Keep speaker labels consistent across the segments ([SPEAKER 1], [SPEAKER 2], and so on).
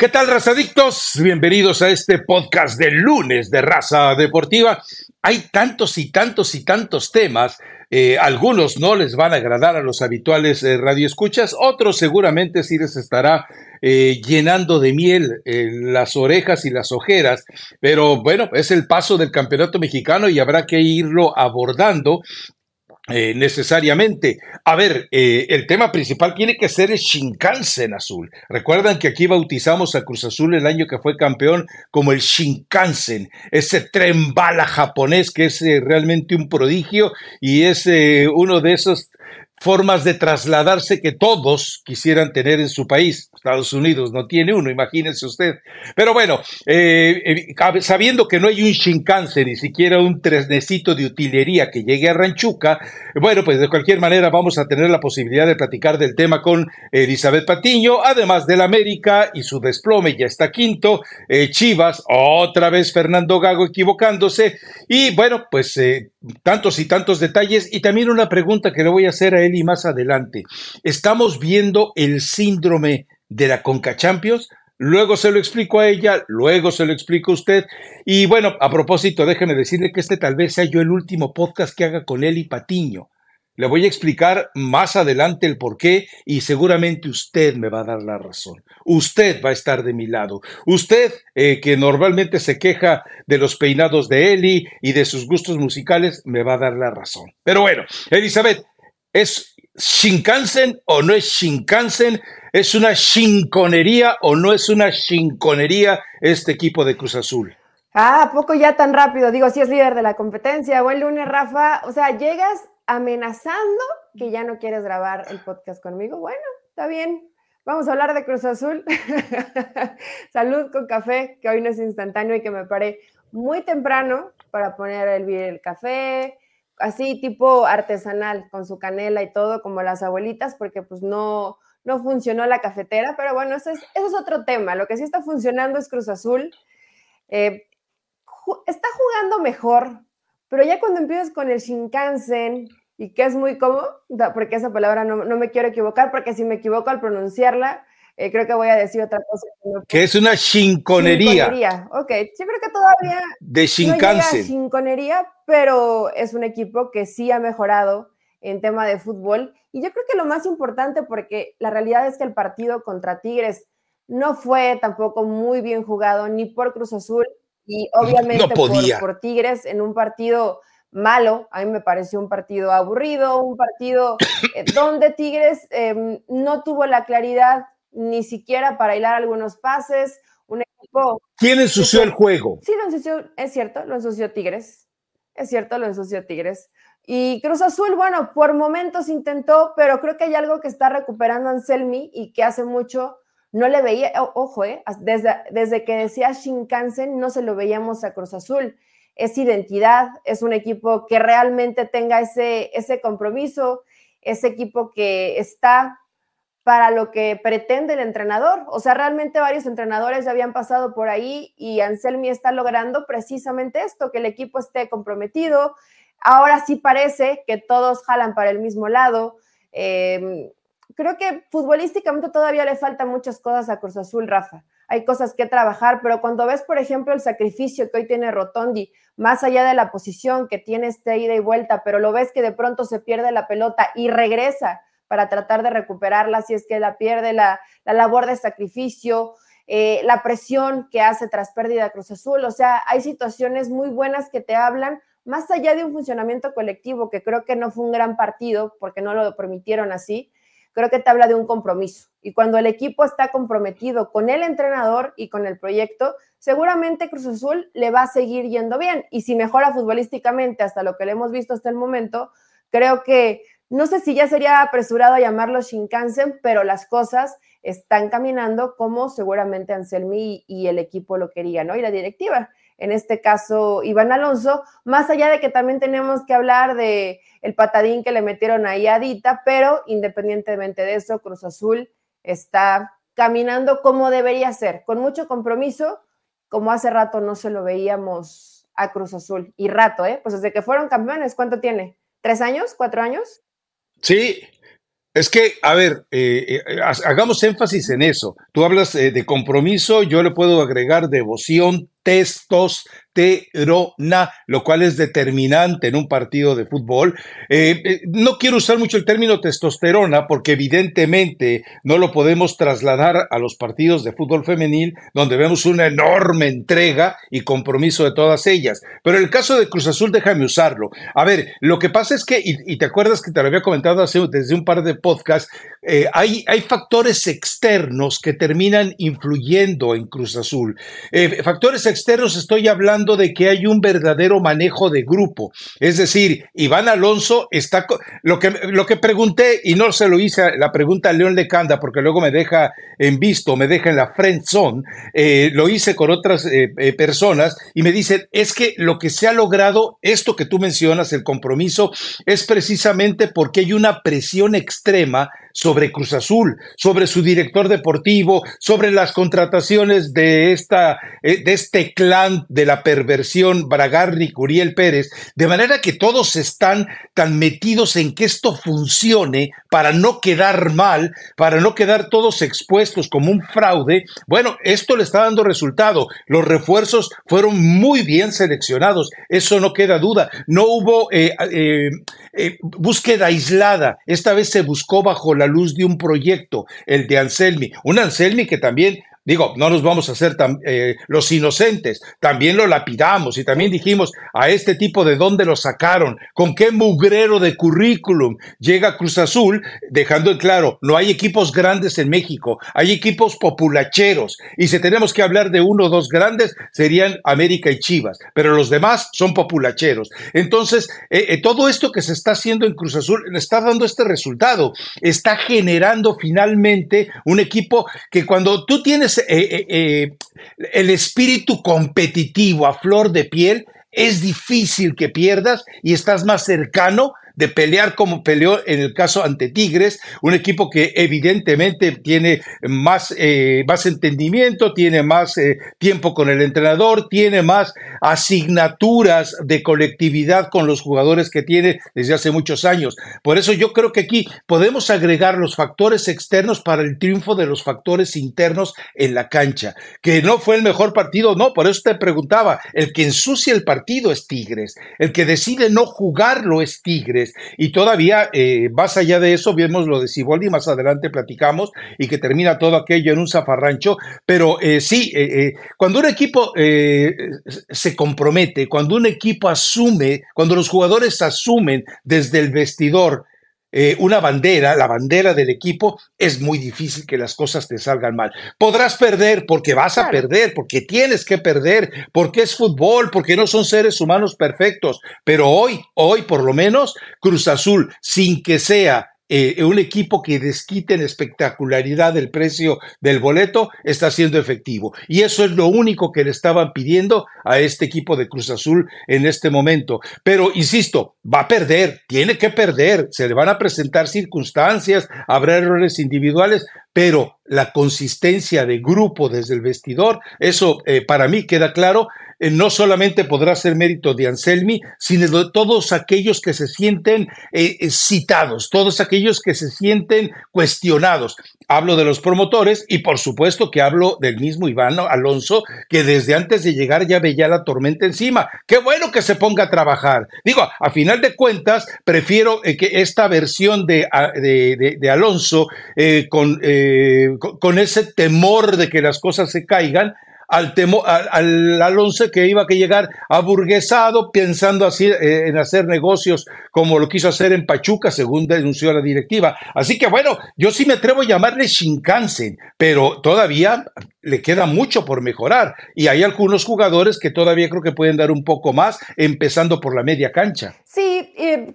[SPEAKER 1] ¿Qué tal, razadictos? Bienvenidos a este podcast del lunes de Raza Deportiva. Hay tantos y tantos y tantos temas. Eh, algunos no les van a agradar a los habituales eh, radioescuchas, otros seguramente sí les estará eh, llenando de miel las orejas y las ojeras. Pero bueno, es el paso del campeonato mexicano y habrá que irlo abordando eh, necesariamente. A ver, eh, el tema principal tiene que ser el Shinkansen azul. Recuerdan que aquí bautizamos a Cruz Azul el año que fue campeón como el Shinkansen, ese tren bala japonés que es eh, realmente un prodigio y es uno de esos formas de trasladarse que todos quisieran tener en su país. Estados Unidos no tiene uno, imagínense usted. Pero bueno, eh, eh, sabiendo que no hay un Shinkansen, ni siquiera un trenecito de utilería que llegue a Ranchuca, bueno, pues de cualquier manera vamos a tener la posibilidad de platicar del tema con Elizabeth Patiño, además del América y su desplome, ya está quinto, eh, Chivas, otra vez Fernando Gago equivocándose, y bueno, pues tantos y tantos detalles, y también una pregunta que le voy a hacer a y más adelante. Estamos viendo el síndrome de la Conca Champions. Luego se lo explico a ella, luego se lo explico a usted. Y bueno, a propósito, déjeme decirle que este tal vez sea yo el último podcast que haga con y Patiño. Le voy a explicar más adelante el por qué y seguramente usted me va a dar la razón. Usted va a estar de mi lado. Usted, eh, que normalmente se queja de los peinados de Eli y de sus gustos musicales, me va a dar la razón. Pero bueno, Elizabeth, ¿es Shinkansen o no es Shinkansen? ¿Es una chinconería o no es una chinconería este equipo de Cruz Azul?
[SPEAKER 2] Ah, poco ya tan rápido. Digo, si es líder de la competencia. Buen lunes, Rafa. O sea, llegas amenazando que ya no quieres grabar el podcast conmigo. Bueno, está bien. Vamos a hablar de Cruz Azul. Salud con café, que hoy no es instantáneo y que me paré muy temprano para poner el, el café, así tipo artesanal, con su canela y todo, como las abuelitas, porque pues no, no funcionó la cafetera, pero bueno, ese es, es otro tema. Lo que sí está funcionando es Cruz Azul. Eh, está jugando mejor, pero ya cuando empiezas con el Shinkansen y que es muy cómodo, porque esa palabra no, me quiero equivocar, porque si me equivoco al pronunciarla, eh, creo que voy a decir otra cosa.
[SPEAKER 1] Que, es una chinconería.
[SPEAKER 2] Chinconería, ok. Yo creo que todavía
[SPEAKER 1] de Shinkansen.
[SPEAKER 2] No chinconería, pero es un equipo que sí ha mejorado en tema de fútbol. Y yo creo que lo más importante, porque la realidad es que el partido contra Tigres no fue tampoco muy bien jugado ni por Cruz Azul y obviamente por, Tigres en un partido malo. A mí me pareció un partido aburrido, un partido eh, donde Tigres em, no tuvo la claridad ni siquiera para hilar algunos pases. Un equipo.
[SPEAKER 1] ¿Quién ensució el juego?
[SPEAKER 2] Sí, lo ensució, es cierto, lo ensució Tigres. Es cierto, lo ensució Tigres. Y Cruz Azul, bueno, por momentos intentó, pero creo que hay algo que está recuperando Anselmi y que hace mucho no le veía, ojo, eh, desde, que decía Shinkansen no se lo veíamos a Cruz Azul. Es identidad, es un equipo que realmente tenga ese, ese compromiso, ese equipo que está para lo que pretende el entrenador. O sea, realmente varios entrenadores ya habían pasado por ahí y Anselmi está logrando precisamente esto, que el equipo esté comprometido, Ahora sí parece que todos jalan para el mismo lado. Em, creo que futbolísticamente todavía le faltan muchas cosas a Cruz Azul, Rafa. Hay cosas que trabajar, pero cuando ves, por ejemplo, el sacrificio que hoy tiene Rotondi, más allá de la posición que tiene este ida y vuelta, pero lo ves que de pronto se pierde la pelota y regresa para tratar de recuperarla si es que la pierde, la, labor de sacrificio, eh, la presión que hace tras pérdida Cruz Azul. O sea, hay situaciones muy buenas que te hablan más allá de un funcionamiento colectivo, que creo que no fue un gran partido, porque no lo permitieron así, creo que te habla de un compromiso. Y cuando el equipo está comprometido con el entrenador y con el proyecto, seguramente Cruz Azul le va a seguir yendo bien. Y si mejora futbolísticamente hasta lo que le hemos visto hasta el momento, creo que no sé si ya sería apresurado llamarlo Shinkansen, pero las cosas están caminando como seguramente Anselmi y el equipo lo querían, ¿no? Y la directiva en este caso Iván Alonso, más allá de que también tenemos que hablar de el patadín que le metieron ahí a Dita, pero independientemente de eso, Cruz Azul está caminando como debería ser, con mucho compromiso, como hace rato no se lo veíamos a Cruz Azul. Y rato, ¿eh? Pues desde que fueron campeones, ¿cuánto tiene? ¿Tres años? ¿Cuatro años?
[SPEAKER 1] Sí, Es que, a ver, eh, eh, hagamos énfasis en eso. Tú hablas eh, de compromiso, yo le puedo agregar devoción, testosterona, lo cual es determinante en un partido de fútbol. Eh, eh, no quiero usar mucho el término testosterona porque evidentemente no lo podemos trasladar a los partidos de fútbol femenil donde vemos una enorme entrega y compromiso de todas ellas. Pero en el caso de Cruz Azul, déjame usarlo. A ver, lo que pasa es que, y, te acuerdas que te lo había comentado hace, desde un par de podcasts, eh, hay, hay factores externos que terminan influyendo en Cruz Azul. factores externos estoy hablando de que hay un verdadero manejo de grupo. Es decir, Iván Alonso está... Lo que, lo que pregunté, y no se lo hice la pregunta a León Lecanda, porque luego me deja en visto, me deja en la friend zone, eh, lo hice con otras eh, eh, personas y me dicen, es que lo que se ha logrado, esto que tú mencionas, el compromiso, es precisamente porque hay una presión extrema sobre Cruz Azul, sobre su director deportivo, sobre las contrataciones de, esta, eh, de este clan de la perversión Bragarni, Curiel Pérez, de manera que todos están tan metidos en que esto funcione para no quedar mal, para no quedar todos expuestos como un fraude. Bueno, esto le está dando resultado. Los refuerzos fueron muy bien seleccionados, eso no queda duda. No hubo eh, eh, búsqueda aislada, esta vez se buscó bajo la luz de un proyecto, el de Anselmi. Un Anselmi que también Digo, no nos vamos a hacer eh, los inocentes, también lo lapidamos y también dijimos a este tipo de dónde lo sacaron, con qué mugrero de currículum llega Cruz Azul, dejando en claro, no hay equipos grandes en México, hay equipos populacheros y si tenemos que hablar de uno o dos grandes serían América y Chivas, pero los demás son populacheros. Entonces, eh, eh, todo esto que se está haciendo en Cruz Azul está dando este resultado, está generando finalmente un equipo que cuando tú tienes eh, eh, eh, el espíritu competitivo a flor de piel, es difícil que pierdas y estás más cercano de pelear como peleó en el caso ante Tigres, un equipo que evidentemente tiene más, eh, más entendimiento, tiene más eh, tiempo con el entrenador, tiene más asignaturas de colectividad con los jugadores que tiene desde hace muchos años. Por eso yo creo que aquí podemos agregar los factores externos para el triunfo de los factores internos en la cancha. Que no fue el mejor partido, no, por eso te preguntaba, el que ensucia el partido es Tigres, el que decide no jugarlo es Tigres y todavía, eh, más allá de eso, vemos lo de Siboldi, más adelante platicamos, y que termina todo aquello en un zafarrancho. Pero eh, sí, eh, cuando un equipo se compromete, cuando un equipo asume, cuando los jugadores asumen desde el vestidor, eh, una bandera, la bandera del equipo, es muy difícil que las cosas te salgan mal. Podrás perder porque vas a perder, porque tienes que perder, porque es fútbol, porque no son seres humanos perfectos. Pero hoy, hoy por lo menos, Cruz Azul, sin que sea eh, un equipo que desquite en espectacularidad el precio del boleto está siendo efectivo. Y eso es lo único que le estaban pidiendo a este equipo de Cruz Azul en este momento. Pero, insisto, va a perder, tiene que perder, se le van a presentar circunstancias, habrá errores individuales, pero la consistencia de grupo desde el vestidor, eso eh, para mí queda claro, eh, no solamente podrá ser mérito de Anselmi, sino de todos aquellos que se sienten eh, citados, todos aquellos que se sienten cuestionados. Hablo de los promotores y por supuesto que hablo del mismo Iván Alonso, que desde antes de llegar ya veía la tormenta encima. Qué bueno que se ponga a trabajar. Digo, a final de cuentas, prefiero que esta versión de, Alonso con con, ese temor de que las cosas se caigan, al, temor, al, Alonso que iba a llegar aburguesado, pensando así eh, en hacer negocios como lo quiso hacer en Pachuca, según denunció la directiva. Así que bueno, yo sí me atrevo a llamarle Shinkansen, pero todavía le queda mucho por mejorar. Y hay algunos jugadores que todavía creo que pueden dar un poco más, empezando por la media cancha.
[SPEAKER 2] Sí, eh,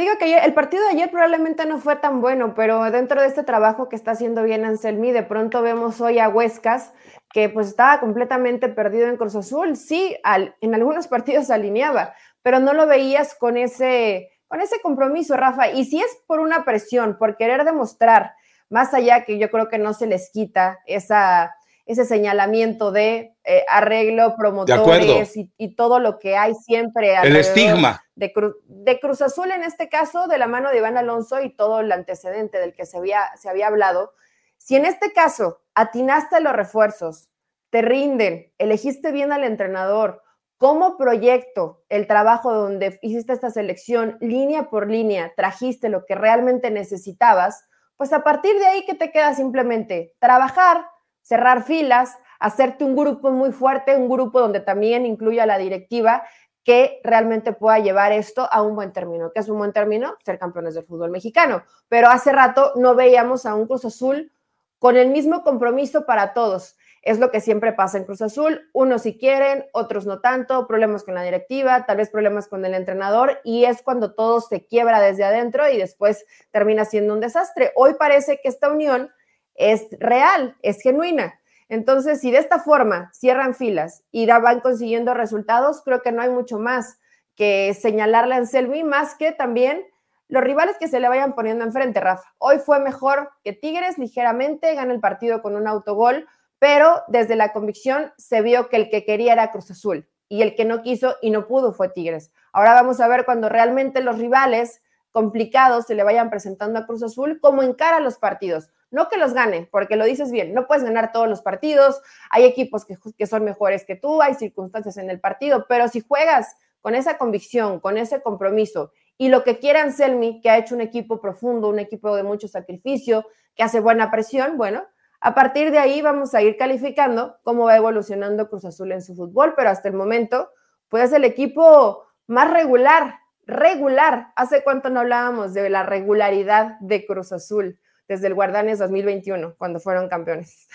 [SPEAKER 2] digo que el partido de ayer probablemente no fue tan bueno, pero dentro de este trabajo que está haciendo bien Anselmi, de pronto vemos hoy a Huescas que pues estaba completamente perdido en Cruz Azul. Sí, en algunos partidos se alineaba, pero no lo veías con ese, con ese compromiso, Rafa. Y si es por una presión, por querer demostrar, más allá que yo creo que no se les quita esa, ese señalamiento de eh, arreglo, promotores y, todo lo que hay siempre.
[SPEAKER 1] El estigma
[SPEAKER 2] de, Cruz Azul en este caso, de la mano de Iván Alonso y todo el antecedente del que se había, se había hablado, si en este caso atinaste los refuerzos, te rinden, elegiste bien al entrenador, como proyecto, el trabajo donde hiciste esta selección línea por línea, trajiste lo que realmente necesitabas, pues a partir de ahí, ¿qué te queda simplemente? Trabajar, cerrar filas, hacerte un grupo muy fuerte, un grupo donde también incluya la directiva que realmente pueda llevar esto a un buen término. ¿Qué es un buen término? Ser campeones del fútbol mexicano. Pero hace rato no veíamos a un Cruz Azul con el mismo compromiso para todos. Es lo que siempre pasa en Cruz Azul. Unos sí quieren, otros no tanto, problemas con la directiva, tal vez problemas con el entrenador, y es cuando todo se quiebra desde adentro y después termina siendo un desastre. Hoy parece que esta unión es real, es genuina. Entonces, si de esta forma cierran filas y van consiguiendo resultados, creo que no hay mucho más que señalarle a Anselmi, más que también los rivales que se le vayan poniendo enfrente, Rafa. Hoy fue mejor que Tigres ligeramente, gana el partido con un autogol, pero desde la convicción se vio que el que quería era Cruz Azul y el que no quiso y no pudo fue Tigres. Ahora vamos a ver cuando realmente los rivales complicados se le vayan presentando a Cruz Azul, cómo encara los partidos. No que los gane, porque lo dices bien, no puedes ganar todos los partidos, hay equipos que, son mejores que tú, hay circunstancias en el partido, pero si juegas con esa convicción, con ese compromiso y lo que quiere Anselmi, que ha hecho un equipo profundo, un equipo de mucho sacrificio, que hace buena presión, bueno, a partir de ahí vamos a ir calificando cómo va evolucionando Cruz Azul en su fútbol, pero hasta el momento, pues el equipo más regular, regular. ¿Hace cuánto no hablábamos de la regularidad de Cruz Azul? Desde el Guardanes 2021, cuando fueron campeones.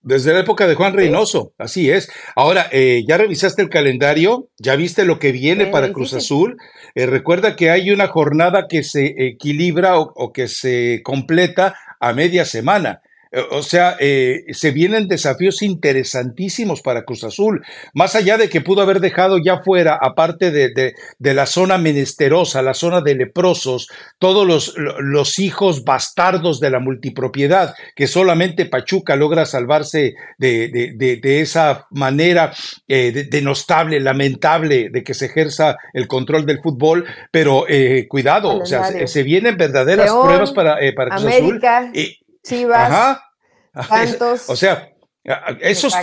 [SPEAKER 1] Desde la época de Juan Reynoso, así es. Ahora, eh, ¿ya revisaste el calendario? ¿Ya viste lo que viene para Cruz Azul? Eh, recuerda que hay una jornada que se equilibra o, que se completa a media semana. Eh, o sea, eh, se vienen desafíos interesantísimos para Cruz Azul, más allá de que pudo haber dejado ya fuera, aparte de, la zona menesterosa, la zona de leprosos, todos los, los, hijos bastardos de la multipropiedad, que solamente Pachuca logra salvarse de, esa manera eh, denostable, lamentable de que se ejerza el control del fútbol, pero cuidado, o sea, se, vienen verdaderas pruebas para, para Cruz Azul.
[SPEAKER 2] Chivas, Ajá.
[SPEAKER 1] O sea, esos,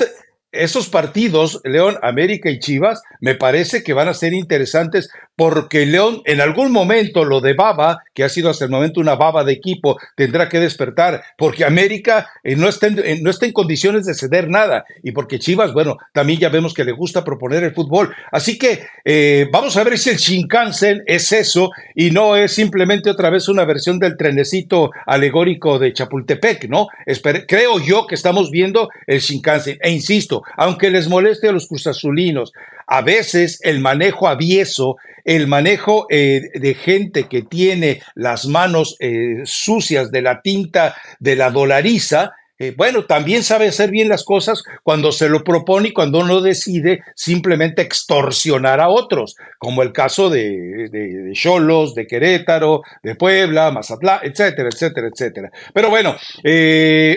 [SPEAKER 1] esos partidos, León, América y Chivas, me parece que van a ser interesantes porque León en algún momento lo de Baba, que ha sido hasta el momento una baba de equipo, tendrá que despertar, porque América eh, no, está en, eh, no está en condiciones de ceder nada, y porque Chivas, bueno, también ya vemos que le gusta proponer el fútbol. Así que eh, vamos a ver si el Shinkansen es eso y no es simplemente otra vez una versión del trenecito alegórico de Chapultepec, ¿no? creo yo que estamos viendo el Shinkansen, e insisto, aunque les moleste a los cruzazulinos, a veces el manejo avieso, el manejo eh, de gente que tiene las manos eh, sucias de la tinta de la dolariza, eh, bueno, también sabe hacer bien las cosas cuando se lo propone y cuando uno decide simplemente extorsionar a otros, como el caso de Cholos, de, de, Querétaro, de Puebla, Mazatlán, etcétera, etcétera, etcétera. Pero bueno,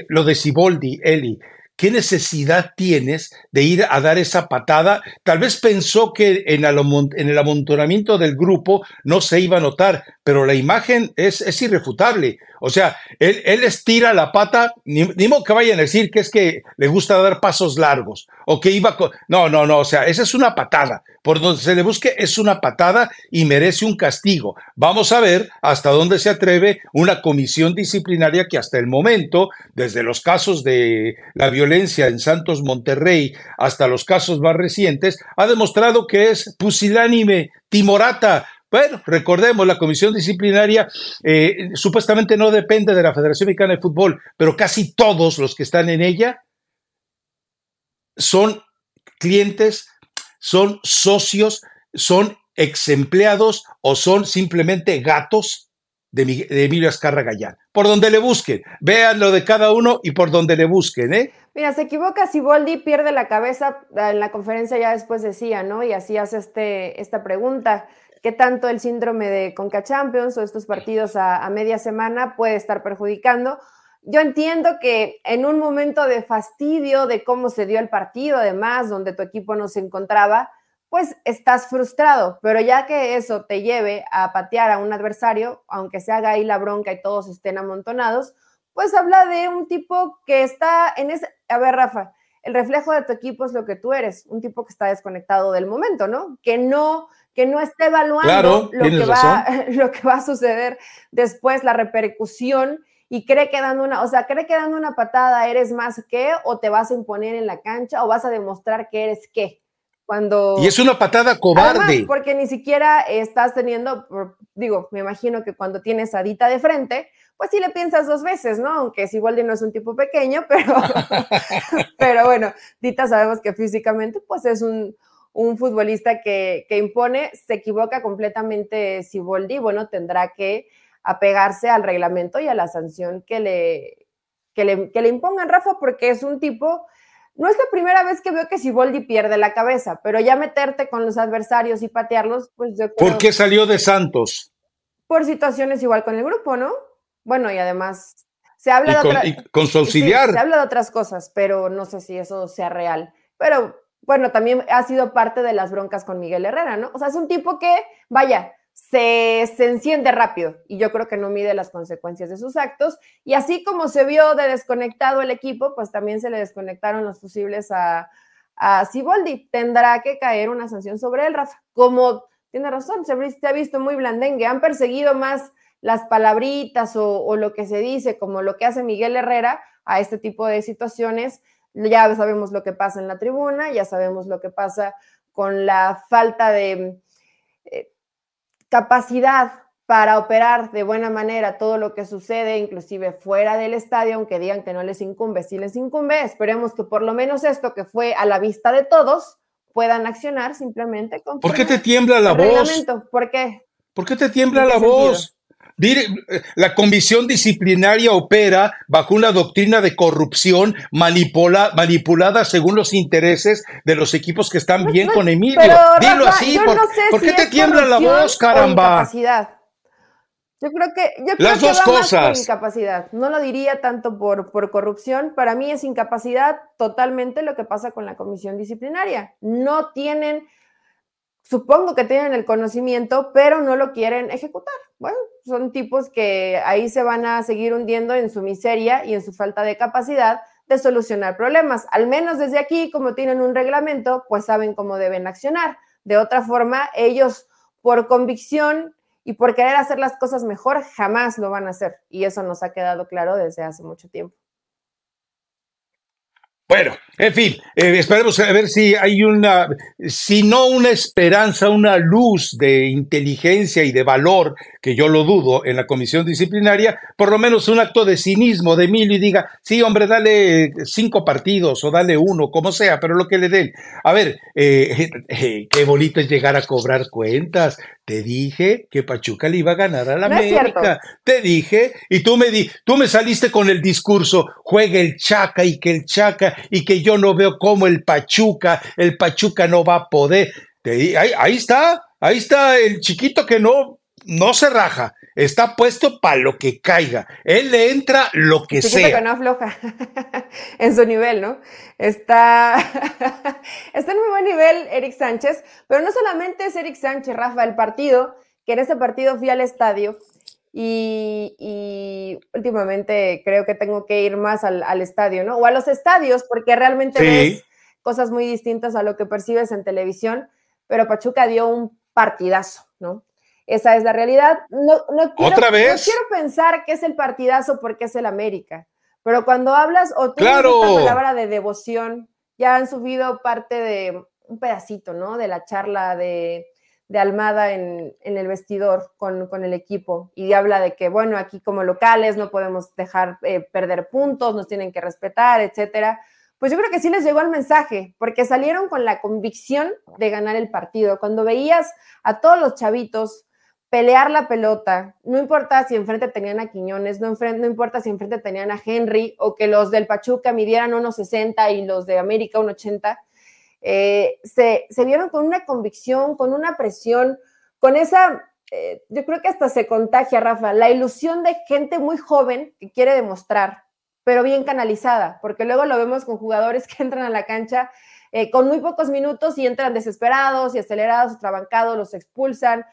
[SPEAKER 1] lo de Siboldi, Eli, ¿Qué necesidad tienes de ir a dar esa patada? Tal vez pensó que en el amontonamiento del grupo no se iba a notar, pero la imagen es, es irrefutable. O sea, él, él estira la pata, ni, modo que vayan a decir que es que le gusta dar pasos largos o que iba con... No, no, no, o sea, esa es una patada. Por donde se le busque es una patada y merece un castigo. Vamos a ver hasta dónde se atreve una comisión disciplinaria que hasta el momento, desde los casos de la violencia en Santos Monterrey hasta los casos más recientes, ha demostrado que es pusilánime, timorata, bueno, recordemos, la comisión disciplinaria eh, supuestamente no depende de la Federación Mexicana de Fútbol, pero casi todos los que están en ella son clientes, son socios, son ex empleados o son simplemente gatos de, Emilio Azcarra Gallán. Por donde le busquen, vean lo de cada uno y por donde le busquen, ¿eh?
[SPEAKER 2] Mira, se equivoca si Boldi pierde la cabeza, en la conferencia ya después decía, ¿no? Y así hace este, esta pregunta qué tanto el síndrome de Conca Champions o estos partidos a, media semana puede estar perjudicando. Yo entiendo que en un momento de fastidio de cómo se dio el partido, además, donde tu equipo no se encontraba, pues estás frustrado, pero ya que eso te lleve a patear a un adversario, aunque se haga ahí la bronca y todos estén amontonados, pues habla de un tipo que está en ese, a ver Rafa, el reflejo de tu equipo es lo que tú eres, un tipo que está desconectado del momento, ¿no? Que no, que no esté evaluando lo, que va, lo que va a suceder después, la repercusión, y cree que dando una, o sea, cree que dando una patada eres más que, o te vas a imponer en la cancha, o vas a demostrar que eres qué. Cuando,
[SPEAKER 1] y es una patada cobarde.
[SPEAKER 2] porque ni siquiera estás teniendo, digo, me imagino que cuando tienes a Dita de frente, pues sí le piensas dos veces, ¿no? Aunque si igual no es un tipo pequeño, pero, pero bueno, Dita sabemos que físicamente pues es un, futbolista que, impone, se equivoca completamente Siboldi, bueno, tendrá que apegarse al reglamento y a la sanción que le, que le, que le impongan, Rafa, porque es un tipo no es la primera vez que veo que Siboldi pierde la cabeza, pero ya meterte con los adversarios y patearlos, pues yo
[SPEAKER 1] ¿Por qué salió de Santos?
[SPEAKER 2] Por situaciones igual con el grupo, ¿no? Bueno, y además se habla
[SPEAKER 1] de con, su auxiliar.
[SPEAKER 2] se habla de otras cosas, pero no sé si eso sea real. Pero bueno, también ha sido parte de las broncas con Miguel Herrera, ¿no? O sea, es un tipo que, vaya, se, enciende rápido y yo creo que no mide las consecuencias de sus actos. Y así como se vio de desconectado el equipo, pues también se le desconectaron los fusibles a, a. Tendrá que caer una sanción sobre él, Rafa. Como tiene razón, se, ha visto muy blandengue. Han perseguido más las palabritas o lo que se dice, como lo que hace Miguel Herrera a este tipo de situaciones. Ya sabemos lo que pasa en la tribuna, ya sabemos lo que pasa con la falta de capacidad para operar de buena manera todo lo que sucede, inclusive fuera del estadio, aunque digan que no les incumbe, sí les incumbe, esperemos que por lo menos esto que fue a la vista de todos puedan accionar simplemente con...
[SPEAKER 1] ¿Por qué te tiembla la voz?
[SPEAKER 2] ¿Por qué?
[SPEAKER 1] ¿Por qué te tiembla la voz? La comisión disciplinaria opera bajo una doctrina de corrupción manipulada según los intereses de los equipos que están bien con Emilio. Dilo así, por, qué te tiembla la voz, caramba?
[SPEAKER 2] Yo creo que, yo creo Las dos cosas. incapacidad. No lo diría tanto por, por corrupción. Para mí es incapacidad totalmente lo que pasa con la comisión disciplinaria. No tienen supongo que tienen el conocimiento, pero no lo quieren ejecutar. Bueno, son tipos que ahí se van a seguir hundiendo en su miseria y en su falta de capacidad de solucionar problemas. Al menos desde aquí, como tienen un reglamento, pues saben cómo deben accionar. De otra forma, ellos por convicción y por querer hacer las cosas mejor, jamás lo van a hacer. Y eso nos ha quedado claro desde hace mucho tiempo.
[SPEAKER 1] Bueno, en fin, eh, esperemos a ver si hay una, si no una esperanza, una luz de inteligencia y de valor, que yo lo dudo en la comisión disciplinaria, por lo menos un acto de cinismo de Emilio y diga, sí, hombre, dale cinco partidos o dale uno, como sea, pero lo que le den. A ver, eh, eh, qué bonito es llegar a cobrar cuentas, te dije que Pachuca le iba a ganar a la América. Te dije, y tú me di, tú me saliste con el discurso, juegue el Chaca y que el Chaca y que yo no veo cómo el Pachuca, el Pachuca no va a poder. Ahí, ahí está, ahí está el chiquito que no, no se raja está puesto para lo que caiga. Él le entra lo que sea.
[SPEAKER 2] que no afloja en su nivel, ¿no? Está, está en muy buen nivel Eric Sánchez, pero no solamente es Eric Sánchez, Rafa, el partido, que en ese partido fui al estadio y, últimamente creo que tengo que ir más al, estadio, ¿no? O a los estadios, porque realmente ves cosas muy distintas a lo que percibes en televisión, pero Pachuca dio un partidazo, ¿no? Esa es la realidad. No, quiero,
[SPEAKER 1] ¿Otra vez?
[SPEAKER 2] quiero pensar que es el partidazo porque es el América, pero cuando hablas o tienes claro. esta palabra de devoción, ya han subido parte de un pedacito, ¿no? De la charla de, Almada en, el vestidor con, el equipo y habla de que, bueno, aquí como locales no podemos dejar eh, perder puntos, nos tienen que respetar, etcétera. Pues yo creo que sí les llegó el mensaje, porque salieron con la convicción de ganar el partido. Cuando veías a todos los chavitos pelear la pelota, no importa si enfrente tenían a Quiñones, no, no importa si enfrente tenían a Henry o que los del Pachuca midieran unos 60 y los de América 1,80, eh, se, se, vieron con una convicción, con una presión, con esa, eh, yo creo que hasta se contagia, Rafa, la ilusión de gente muy joven que quiere demostrar, pero bien canalizada, porque luego lo vemos con jugadores que entran a la cancha eh, con muy pocos minutos y entran desesperados y acelerados, trabancados, los expulsan,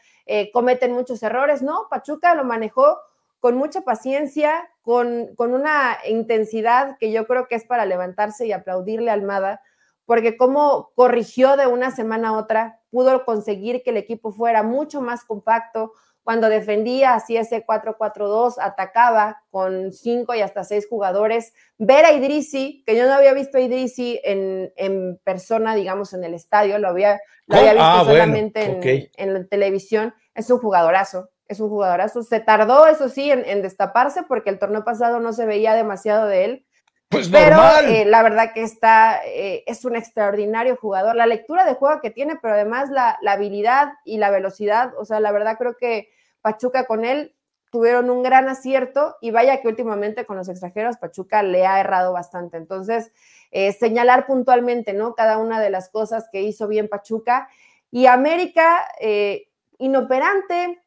[SPEAKER 2] cometen muchos errores, ¿no? Pachuca lo manejó con mucha paciencia, con, con una intensidad que yo creo que es para levantarse y aplaudirle a Almada, porque como corrigió de una semana a otra, pudo conseguir que el equipo fuera mucho más compacto, cuando defendía así ese 4-4-2, atacaba con cinco y hasta seis jugadores. Ver a Idrisi, que yo no había visto a Idrisi en, en persona, digamos, en el estadio, lo había, lo había visto ah, solamente en, la televisión, es un jugadorazo, es un jugadorazo. Se tardó, eso sí, en, destaparse porque el torneo pasado no se veía demasiado de él. Pues pero eh, la verdad que está, eh, es un extraordinario jugador. La lectura de juego que tiene, pero además la, la habilidad y la velocidad, o sea, la verdad creo que Pachuca con él tuvieron un gran acierto y vaya que últimamente con los extranjeros Pachuca le ha errado bastante. Entonces, eh, señalar puntualmente, ¿no? Cada una de las cosas que hizo bien Pachuca y América, inoperante,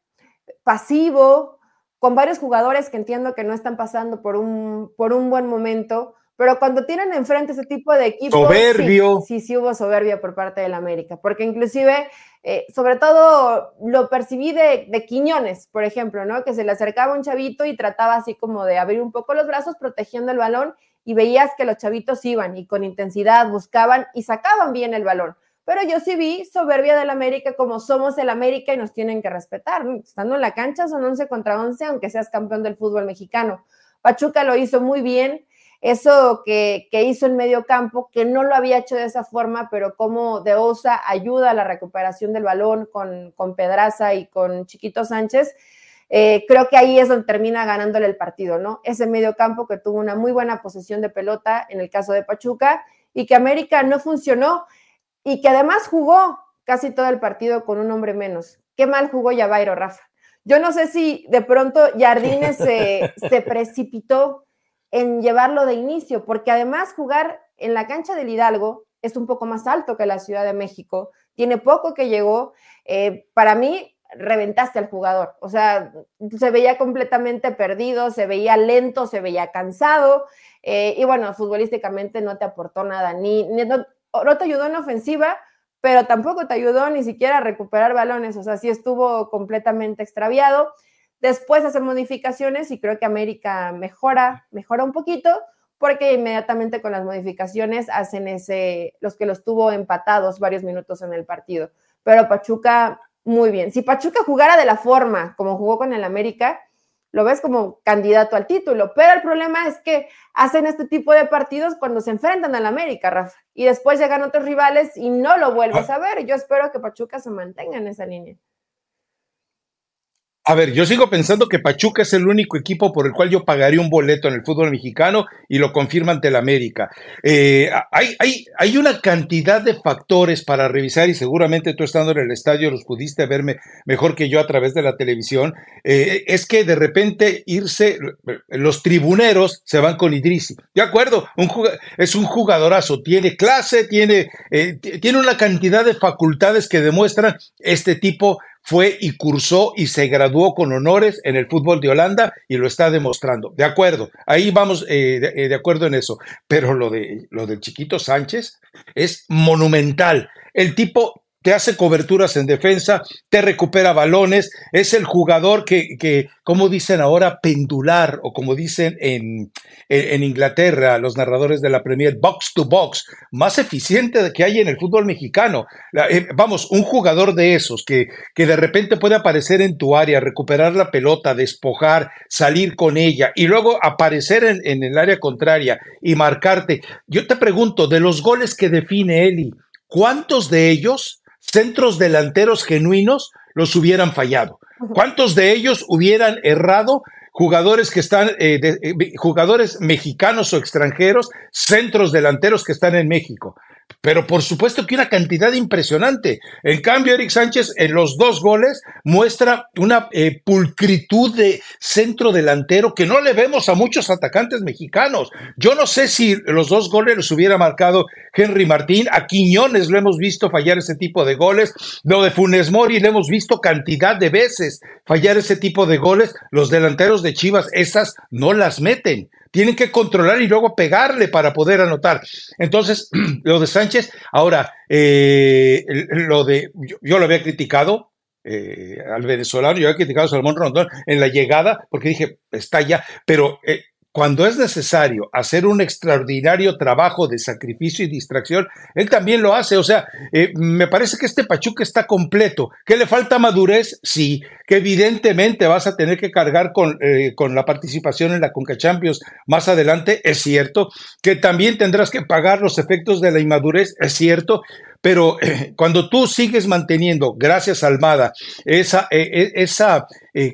[SPEAKER 2] pasivo, con varios jugadores que entiendo que no están pasando por un, por un buen momento, pero cuando tienen enfrente ese tipo de equipo,
[SPEAKER 1] soberbio.
[SPEAKER 2] Sí, sí, hubo soberbia por parte del América, porque inclusive, eh, sobre todo lo percibí de, de, Quiñones, por ejemplo, ¿no? Que se le acercaba un chavito y trataba así como de abrir un poco los brazos protegiendo el balón y veías que los chavitos iban y con intensidad buscaban y sacaban bien el balón. Pero yo sí vi soberbia del América como somos el América y nos tienen que respetar. Estando en la cancha son 11 contra 11, aunque seas campeón del fútbol mexicano. Pachuca lo hizo muy bien, eso que, hizo en medio campo, que no lo había hecho de esa forma, pero como De Osa ayuda a la recuperación del balón con, con Pedraza y con Chiquito Sánchez, eh, creo que ahí es donde termina ganándole el partido, ¿no? Ese medio campo que tuvo una muy buena posesión de pelota en el caso de Pachuca y que América no funcionó y que además jugó casi todo el partido con un hombre menos. Qué mal jugó Yabairo, Rafa. Yo no sé si de pronto Jardines se, se precipitó en llevarlo de inicio, porque además jugar en la cancha del Hidalgo es un poco más alto que la Ciudad de México, tiene poco que llegó. Eh, para mí, reventaste al jugador, o sea, se veía completamente perdido, se veía lento, se veía cansado, eh, y bueno, futbolísticamente no te aportó nada, ni, no, no te ayudó en ofensiva, pero tampoco te ayudó ni siquiera a recuperar balones, o sea, sí estuvo completamente extraviado. Después hace modificaciones y creo que América mejora, mejora un poquito, porque inmediatamente con las modificaciones hacen ese, los que los tuvo empatados varios minutos en el partido. Pero Pachuca, muy bien. Si Pachuca jugara de la forma como jugó con el América, lo ves como candidato al título. Pero el problema es que hacen este tipo de partidos cuando se enfrentan al América, Rafa. Y después llegan otros rivales y no lo vuelves ah. a ver. Yo espero que Pachuca se mantenga en esa línea.
[SPEAKER 1] A ver, yo sigo pensando que Pachuca es el único equipo por el cual yo pagaría un boleto en el fútbol mexicano y lo confirma ante el América. Eh, hay, hay, hay, una cantidad de factores para revisar y seguramente tú estando en el estadio los pudiste verme mejor que yo a través de la televisión. Eh, es que de repente irse, los tribuneros se van con Idrisi. De acuerdo, un, es un jugadorazo, tiene clase, tiene, eh, tiene una cantidad de facultades que demuestran este tipo fue y cursó y se graduó con honores en el fútbol de Holanda y lo está demostrando. De acuerdo, ahí vamos eh, de, eh, de, acuerdo en eso. Pero lo de lo del chiquito Sánchez es monumental. El tipo te hace coberturas en defensa, te recupera balones, es el jugador que, que como dicen ahora, pendular, o como dicen en, en, Inglaterra los narradores de la Premier, box to box, más eficiente que hay en el fútbol mexicano. Eh, vamos, un jugador de esos que, que de repente puede aparecer en tu área, recuperar la pelota, despojar, salir con ella y luego aparecer en, en el área contraria y marcarte. Yo te pregunto, de los goles que define Eli, ¿cuántos de ellos centros delanteros genuinos los hubieran fallado. ¿Cuántos de ellos hubieran errado? Jugadores que están, eh, eh, jugadores mexicanos o extranjeros, centros delanteros que están en México pero por supuesto que una cantidad impresionante. En cambio, Eric Sánchez en los dos goles muestra una eh, pulcritud de centro delantero que no le vemos a muchos atacantes mexicanos. Yo no sé si los dos goles los hubiera marcado Henry Martín, a Quiñones lo hemos visto fallar ese tipo de goles, lo de Funes Mori lo hemos visto cantidad de veces fallar ese tipo de goles. Los delanteros de Chivas, esas no las meten tienen que controlar y luego pegarle para poder anotar. Entonces, lo de Sánchez, ahora, eh, lo de, yo, lo había criticado, eh, al venezolano, yo había criticado a Salomón Rondón en la llegada, porque dije, está ya, pero eh, cuando es necesario hacer un extraordinario trabajo de sacrificio y distracción, él también lo hace. O sea, eh, me parece que este Pachuca está completo. ¿Que le falta madurez? Sí. Que evidentemente vas a tener que cargar con, eh, con la participación en la Conca Champions más adelante, es cierto. Que también tendrás que pagar los efectos de la inmadurez, es cierto. Pero eh, cuando tú sigues manteniendo, gracias Almada, esa, esa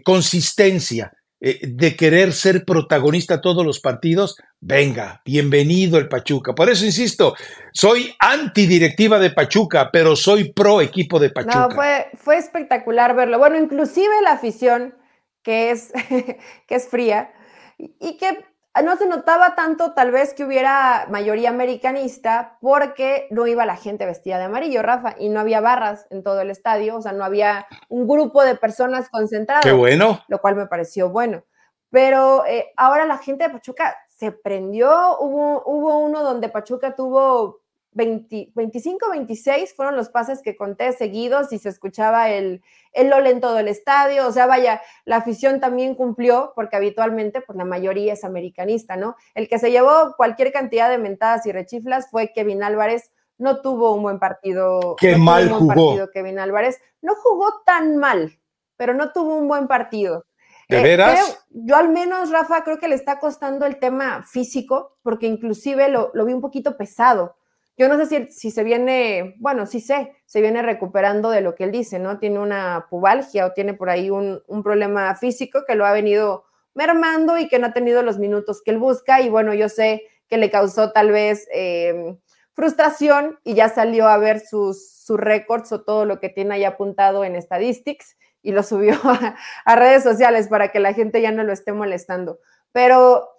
[SPEAKER 1] consistencia, eh, de querer ser protagonista todos los partidos, venga, bienvenido el Pachuca. Por eso insisto, soy antidirectiva de Pachuca, pero soy pro equipo de Pachuca.
[SPEAKER 2] No, fue, fue espectacular verlo. Bueno, inclusive la afición, que es, que es fría, y que no se notaba tanto tal vez que hubiera mayoría americanista porque no iba la gente vestida de amarillo, Rafa, y no había barras en todo el estadio, o sea, no había un grupo de personas concentradas.
[SPEAKER 1] Qué bueno.
[SPEAKER 2] Lo cual me pareció bueno. Pero eh, ahora la gente de Pachuca se prendió, hubo, hubo uno donde Pachuca tuvo 25, 26 fueron los pases que conté seguidos y se escuchaba el, el lo lento del estadio. O sea, vaya, la afición también cumplió porque habitualmente pues la mayoría es americanista, ¿no? El que se llevó cualquier cantidad de mentadas y rechiflas fue Kevin Álvarez. No tuvo un buen partido.
[SPEAKER 1] Qué mal jugó.
[SPEAKER 2] Kevin Álvarez. No jugó tan mal, pero no tuvo un buen partido.
[SPEAKER 1] ¿De eh, veras?
[SPEAKER 2] yo al menos, Rafa, creo que le está costando el tema físico, porque inclusive lo, lo vi un poquito pesado. Yo no sé si, si, se viene, bueno, sí sé, se viene recuperando de lo que él dice, ¿no? Tiene una pubalgia o tiene por ahí un, problema físico que lo ha venido mermando y que no ha tenido los minutos que él busca. Y bueno, yo sé que le causó tal vez em, frustración y ya salió a ver sus, sus récords o todo lo que tiene ahí apuntado en Statistics y lo subió a redes sociales para que la gente ya no lo esté molestando. Pero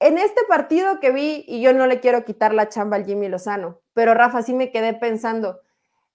[SPEAKER 2] en este partido que vi, y yo no le quiero quitar la chamba al Jimmy Lozano, pero Rafa sí me quedé pensando,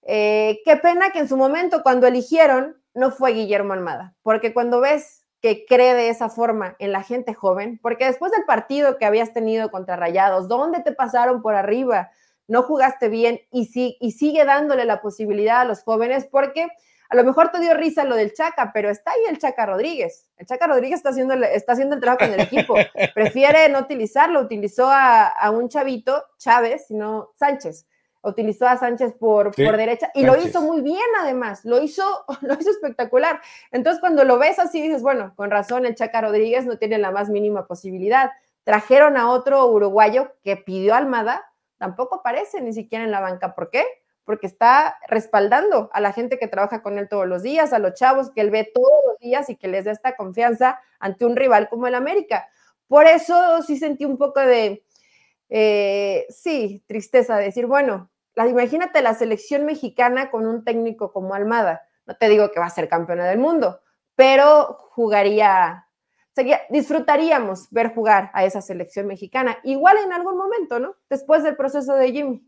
[SPEAKER 2] eh, qué pena que en su momento cuando eligieron no fue Guillermo Almada, porque cuando ves que cree de esa forma en la gente joven, porque después del partido que habías tenido contra Rayados, ¿dónde te pasaron por arriba? No jugaste bien y, sí, y sigue dándole la posibilidad a los jóvenes porque a lo mejor te dio risa lo del Chaca, pero está ahí el Chaca Rodríguez. El Chaca Rodríguez está haciendo, está haciendo el trabajo con el equipo. Prefiere no utilizarlo. Utilizó a, un chavito, Chávez, sino Sánchez. Utilizó a Sánchez por, por derecha y lo hizo muy bien, además. Lo hizo, lo hizo espectacular. Entonces, cuando lo ves así, dices, bueno, con razón, el Chaca Rodríguez no tiene la más mínima posibilidad. Trajeron a otro uruguayo que pidió Almada, tampoco aparece ni siquiera en la banca. ¿Por qué? Porque está respaldando a la gente que trabaja con él todos los días, a los chavos que él ve todos los días y que les da esta confianza ante un rival como el América. Por eso sí sentí un poco de, eh, sí, tristeza, de decir, bueno, la, imagínate la selección mexicana con un técnico como Almada. No te digo que va a ser campeona del mundo, pero jugaría, sería, disfrutaríamos ver jugar a esa selección mexicana, igual en algún momento, ¿no? Después del proceso de Jimmy.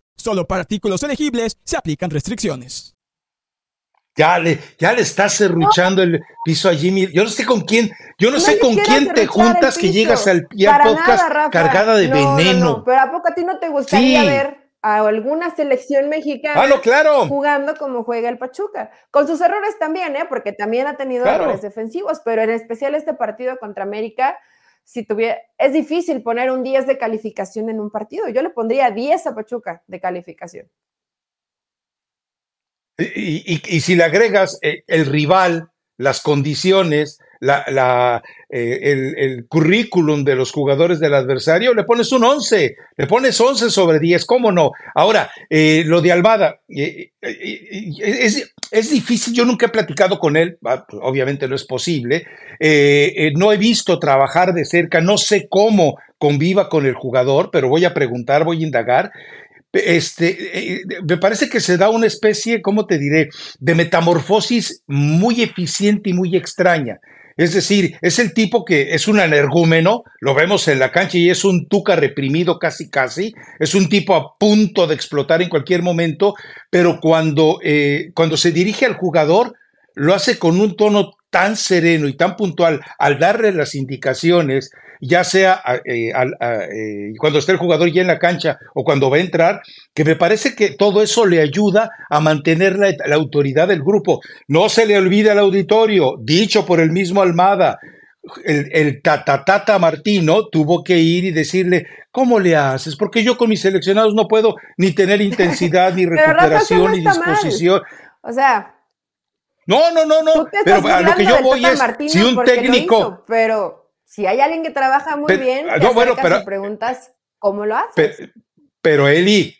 [SPEAKER 3] Solo para artículos elegibles se aplican restricciones.
[SPEAKER 1] Ya le, ya le estás serruchando el piso a Jimmy. Yo no sé con quién, yo no, sé con quién te juntas que llegas al podcast cargada de veneno.
[SPEAKER 2] pero ¿a poco a ti no te gustaría ver a alguna selección mexicana
[SPEAKER 1] ah, claro.
[SPEAKER 2] jugando como juega el Pachuca? Con sus errores también, ¿eh? Porque también ha tenido errores defensivos, pero en especial este partido contra América si tuviera, es difícil poner un 10 de calificación en un partido. Yo le pondría 10 a Pachuca de calificación.
[SPEAKER 1] Y, y, y si le agregas eh, el rival, las condiciones, la, eh, el, currículum de los jugadores del adversario, le pones un 11, le pones 11 sobre 10, ¿cómo no? Ahora, eh, lo de Almada, es, es, difícil, yo nunca he platicado con él, ah, pues, obviamente no es posible, no he visto trabajar de cerca, no sé cómo conviva con el jugador, pero voy a preguntar, voy a indagar este, eh, me parece que se da una especie, ¿cómo te diré?, de metamorfosis muy eficiente y muy extraña. Es decir, es el tipo que es un energúmeno, lo vemos en la cancha y es un tuca reprimido casi casi, es un tipo a punto de explotar en cualquier momento, pero cuando, eh, cuando se dirige al jugador, lo hace con un tono tan sereno y tan puntual al darle las indicaciones, ya sea eh, eh, cuando esté el jugador ya en la cancha o cuando va a entrar, que me parece que todo eso le ayuda a mantener la, autoridad del grupo. No se le olvide al auditorio, dicho por el mismo Almada, el, el tatatata Martino tuvo que ir y decirle, ¿cómo le haces? Porque yo con mis seleccionados no puedo ni tener intensidad, ni recuperación, ni disposición.
[SPEAKER 2] O sea,
[SPEAKER 1] no, no, no, no. Pero a lo que yo voy es si un técnico.
[SPEAKER 2] pero si hay alguien que trabaja muy bien, te no, bueno, pero, preguntas cómo lo haces.
[SPEAKER 1] Pero, pero Eli,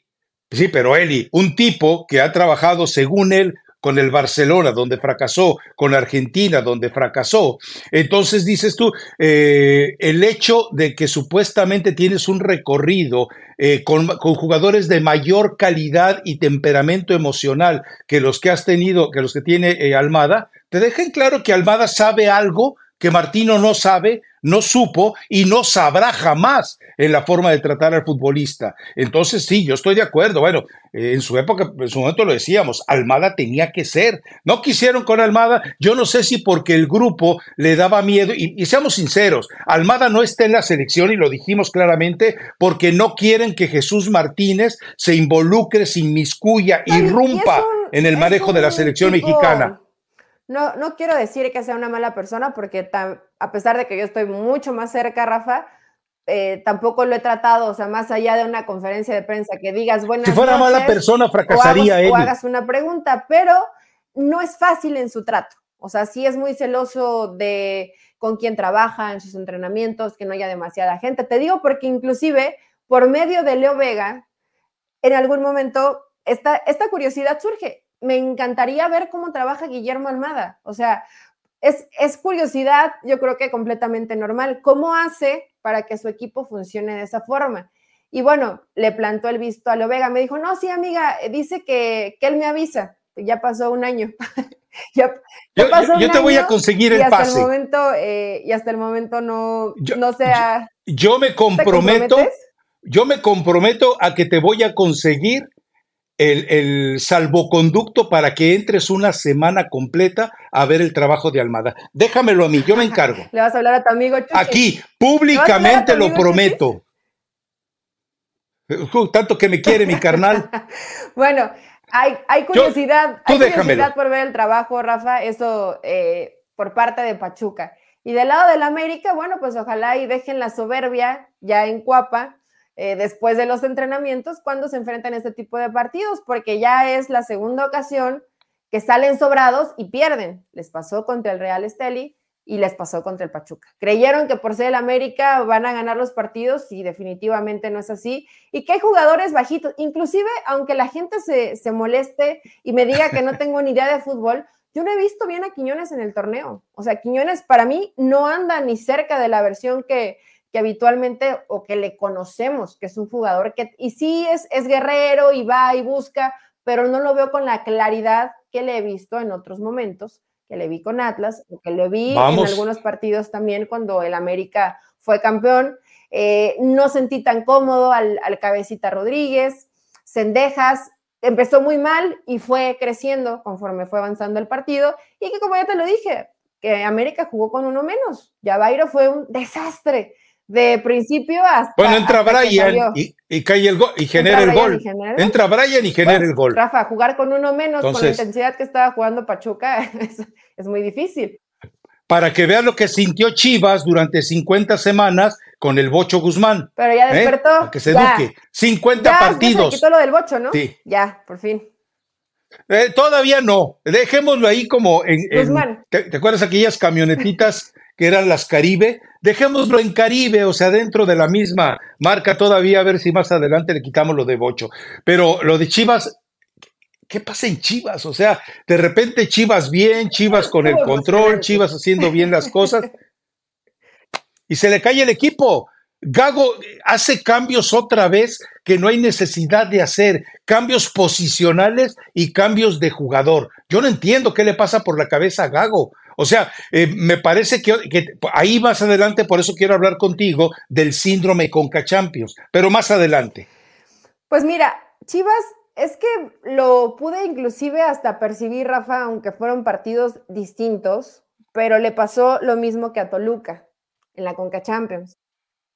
[SPEAKER 1] sí, pero Eli, un tipo que ha trabajado según él con el Barcelona, donde fracasó, con Argentina, donde fracasó. Entonces dices tú, eh, el hecho de que supuestamente tienes un recorrido eh, con, jugadores de mayor calidad y temperamento emocional que los que has tenido, que los que tiene eh, Almada, te dejen claro que Almada sabe algo que Martino no sabe, no supo y no sabrá jamás en la forma de tratar al futbolista. Entonces, sí, yo estoy de acuerdo. Bueno, eh, en su época, en su momento lo decíamos, Almada tenía que ser. No quisieron con Almada, yo no sé si porque el grupo le daba miedo, y, seamos sinceros, Almada no está en la selección y lo dijimos claramente porque no quieren que Jesús Martínez se involucre, se inmiscuya, irrumpa en el manejo de la selección mexicana
[SPEAKER 2] no, no quiero decir que sea una mala persona, porque a pesar de que yo estoy mucho más cerca, Rafa, eh, tampoco lo he tratado, o sea, más allá de una conferencia de prensa que digas, bueno,
[SPEAKER 1] Si fuera mala persona, fracasaría
[SPEAKER 2] él. O hagas una pregunta, pero no es fácil en su trato. O sea, sí es muy celoso de con quién trabaja en sus entrenamientos, que no haya demasiada gente. Te digo porque inclusive por medio de Leo Vega, en algún momento esta, esta curiosidad surge me encantaría ver cómo trabaja Guillermo Almada. O sea, es, es, curiosidad, yo creo que completamente normal. ¿Cómo hace para que su equipo funcione de esa forma? Y bueno, le plantó el visto a Lovega. Me dijo, no, sí, amiga, dice que, que él me avisa. Ya pasó un año.
[SPEAKER 1] ya, yo, te voy a conseguir el pase.
[SPEAKER 2] El momento, eh, y hasta el momento no, no sea.
[SPEAKER 1] Yo, me comprometo. Yo me comprometo a que te voy a conseguir el, salvoconducto para que entres una semana completa a ver el trabajo de Almada. Déjamelo a mí, yo me encargo.
[SPEAKER 2] Le vas a hablar a tu amigo?
[SPEAKER 1] Aquí, públicamente lo prometo. Tanto que me quiere mi carnal.
[SPEAKER 2] bueno, hay, hay curiosidad, hay curiosidad por ver el trabajo, Rafa, eso eh, por parte de Pachuca. Y del lado del América, bueno, pues ojalá y dejen la soberbia ya en Cuapa eh, después de los entrenamientos cuando se enfrentan a este tipo de partidos, porque ya es la segunda ocasión que salen sobrados y pierden. Les pasó contra el Real Esteli y les pasó contra el Pachuca. Creyeron que por ser el América van a ganar los partidos y definitivamente no es así. Y que hay jugadores bajitos, inclusive aunque la gente se, se moleste y me diga que no tengo ni idea de fútbol, yo no he visto bien a Quiñones en el torneo. O sea, Quiñones para mí no anda ni cerca de la versión que, que habitualmente o que le conocemos, que es un jugador que, y sí es, es guerrero y va y busca, pero no lo veo con la claridad que le he visto en otros momentos, que le vi con Atlas, o que le vi en algunos partidos también cuando el América fue campeón. Eh, no sentí tan cómodo al, al cabecita Rodríguez, Cendejas, empezó muy mal y fue creciendo conforme fue avanzando el partido y que como ya te lo dije, que América jugó con uno menos. Ya Bairo fue un desastre de principio hasta.
[SPEAKER 1] Bueno, entra Brian y, cae el gol y genera el gol. entra Brian y genera el gol.
[SPEAKER 2] Rafa, jugar con uno menos, con la intensidad que estaba jugando Pachuca, es, muy difícil.
[SPEAKER 1] Para que vean lo que sintió Chivas durante 50 semanas con el Bocho Guzmán.
[SPEAKER 2] Pero ya ¿eh? despertó.
[SPEAKER 1] que se eduque. 50 partidos. Ya
[SPEAKER 2] se quitó lo del Bocho, ¿no? Sí. Ya, por fin.
[SPEAKER 1] Eh, todavía no. Dejémoslo ahí como en. ¿te, ¿te, acuerdas aquellas camionetitas que eran las Caribe? Dejémoslo en Caribe, o sea, dentro de la misma marca todavía, a ver si más adelante le quitamos lo de Bocho. Pero lo de Chivas, ¿qué pasa en Chivas? O sea, de repente Chivas bien, Chivas con el control, Chivas haciendo bien las cosas. Y se le cae el equipo. Gago hace cambios otra vez que no hay necesidad de hacer, cambios posicionales y cambios de jugador. Yo no entiendo qué le pasa por la cabeza a Gago. O sea, eh, me parece que, ahí más adelante, por eso quiero hablar contigo del síndrome Conca Champions, pero más adelante.
[SPEAKER 2] Pues mira, Chivas, es que lo pude inclusive hasta percibir, Rafa, aunque fueron partidos distintos, pero le pasó lo mismo que a Toluca en la Conca Champions.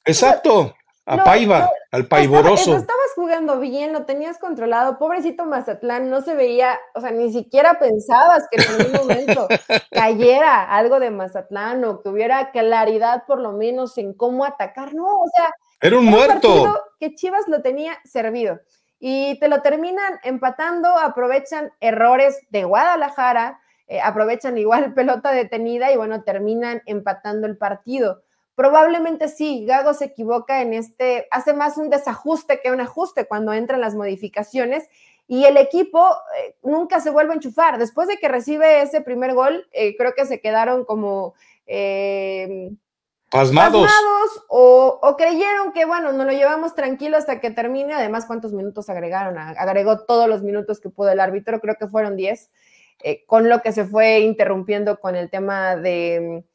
[SPEAKER 1] Exacto, a Paiva, al Paivoroso.
[SPEAKER 2] estabas jugando bien, lo tenías controlado. Pobrecito Mazatlán, no se veía, o sea, ni siquiera pensabas que en algún momento cayera algo de Mazatlán o que hubiera claridad por lo menos en cómo atacar. No, o sea,
[SPEAKER 1] era un muerto.
[SPEAKER 2] que Chivas lo tenía servido y te lo terminan empatando, aprovechan errores de Guadalajara, eh, aprovechan igual pelota detenida y bueno, terminan empatando el partido. Probablemente sí, Gago se equivoca en este, hace más un desajuste que un ajuste cuando entran las modificaciones y el equipo eh, nunca se vuelve a enchufar. Después de que recibe ese primer gol, eh, creo que se quedaron como eh,
[SPEAKER 1] pasmados,
[SPEAKER 2] o, o, creyeron que, bueno, nos lo llevamos tranquilo hasta que termine. Además, ¿cuántos minutos agregaron? Agregó todos los minutos que pudo el árbitro, creo que fueron 10, con lo que se fue interrumpiendo con el tema de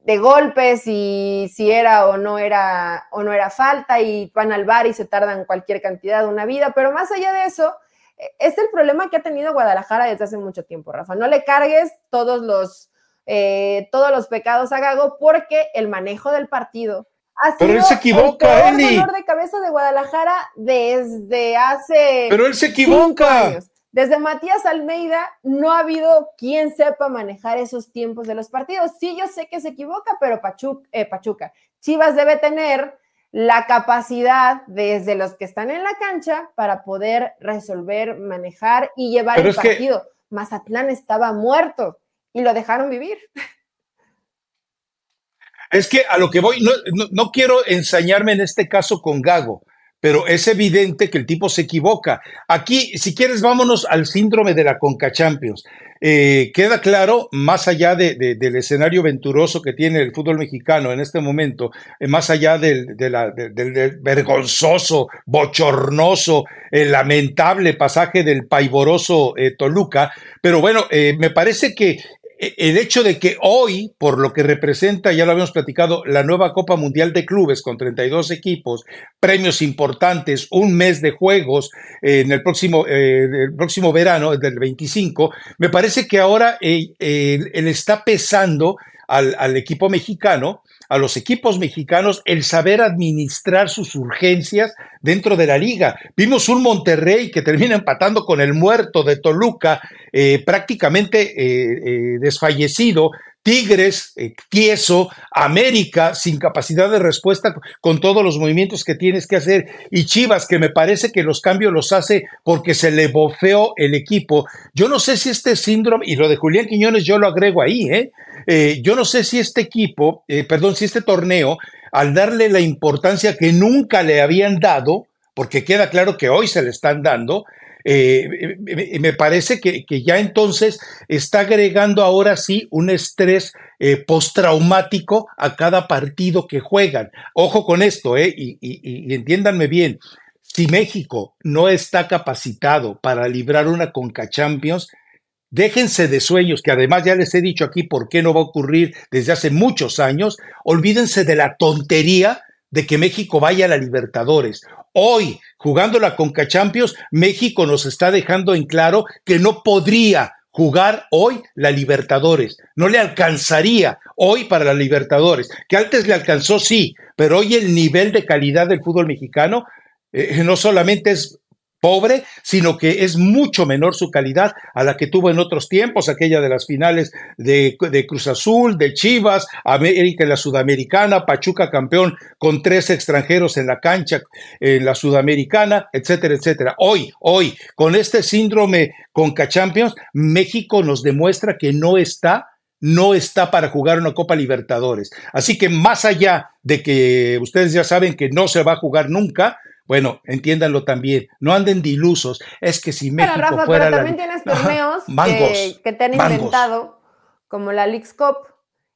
[SPEAKER 2] de golpes y si era o no era o no era falta y van al bar y se tardan cualquier cantidad de una vida, pero más allá de eso, e, es el problema que ha tenido Guadalajara desde hace mucho tiempo, Rafa. No le cargues todos los, eh, todos los pecados a Gago porque el manejo del partido ha
[SPEAKER 1] pero él se equivoca,
[SPEAKER 2] el dolor de cabeza de Guadalajara desde hace
[SPEAKER 1] pero él se equivoca.
[SPEAKER 2] Años. Desde Matías Almeida no ha habido quien sepa manejar esos tiempos de los partidos. Sí, yo sé que se equivoca, pero Pachuca, eh, Pachuca, Chivas debe tener la capacidad desde los que están en la cancha para poder resolver, manejar y llevar el partido. Mazatlán estaba muerto y lo dejaron vivir.
[SPEAKER 1] Es que a lo que voy, no quiero ensañarme en este caso con Gago, pero es evidente que el tipo se equivoca. Aquí, si quieres, vámonos al síndrome de la Conca Champions. Eh, queda claro, más allá de, del escenario venturoso que tiene el fútbol mexicano en este momento, eh, más allá del, del, vergonzoso, bochornoso, eh, lamentable pasaje del paivoroso Toluca, pero bueno, me parece que el hecho de que hoy, por lo que representa, ya lo habíamos platicado, la nueva Copa Mundial de Clubes con 32 equipos, premios importantes, un mes de juegos eh, en el próximo, eh, el próximo verano, del 25, me parece que ahora eh, él está pesando al equipo mexicano a los equipos mexicanos el saber administrar sus urgencias dentro de la liga. Vimos un Monterrey que termina empatando con el muerto de Toluca, eh, prácticamente eh, eh, desfallecido, Tigres, tieso, América sin capacidad de respuesta con todos los movimientos que tienes que hacer y Chivas que me parece que los cambios los hace porque se le bofeó el equipo. Yo no sé si este síndrome, y lo de Julián Quiñones yo lo agrego ahí, ¿eh? Eh, yo no sé si este equipo, eh, perdón, si este torneo, al darle la importancia que nunca le habían dado, porque queda claro que hoy se le están dando, eh, me parece que, ya entonces está agregando ahora sí un estrés postraumático a cada partido que juegan. Ojo con esto, y, y entiéndanme bien, si México no está capacitado para librar una Conca Champions, Déjense de sueños, que además ya les he dicho aquí por qué no va a ocurrir desde hace muchos años. Olvídense de la tontería de que México vaya a la Libertadores. Hoy, jugando la Conca Champions, México nos está dejando en claro que no podría jugar hoy la Libertadores. No le alcanzaría hoy para la Libertadores, que antes le alcanzó sí, pero hoy el nivel de calidad del fútbol mexicano eh, no solamente es pobre, sino que es mucho menor su calidad a la que tuvo en otros tiempos, aquella de las finales de, Cruz Azul, de Chivas, América en la Sudamericana, Pachuca campeón con tres extranjeros en la cancha en la Sudamericana, etcétera, etcétera. Hoy, hoy, con este síndrome con Champions, México nos demuestra que no está no está para jugar una Copa Libertadores. Así que más allá de que ustedes ya saben que no se va a jugar nunca, bueno, entiéndanlo también, no anden dilusos. Es que si México
[SPEAKER 2] pero Rafa,
[SPEAKER 1] fuera
[SPEAKER 2] pero también tienes torneos que, te han inventado, como la League's Cup,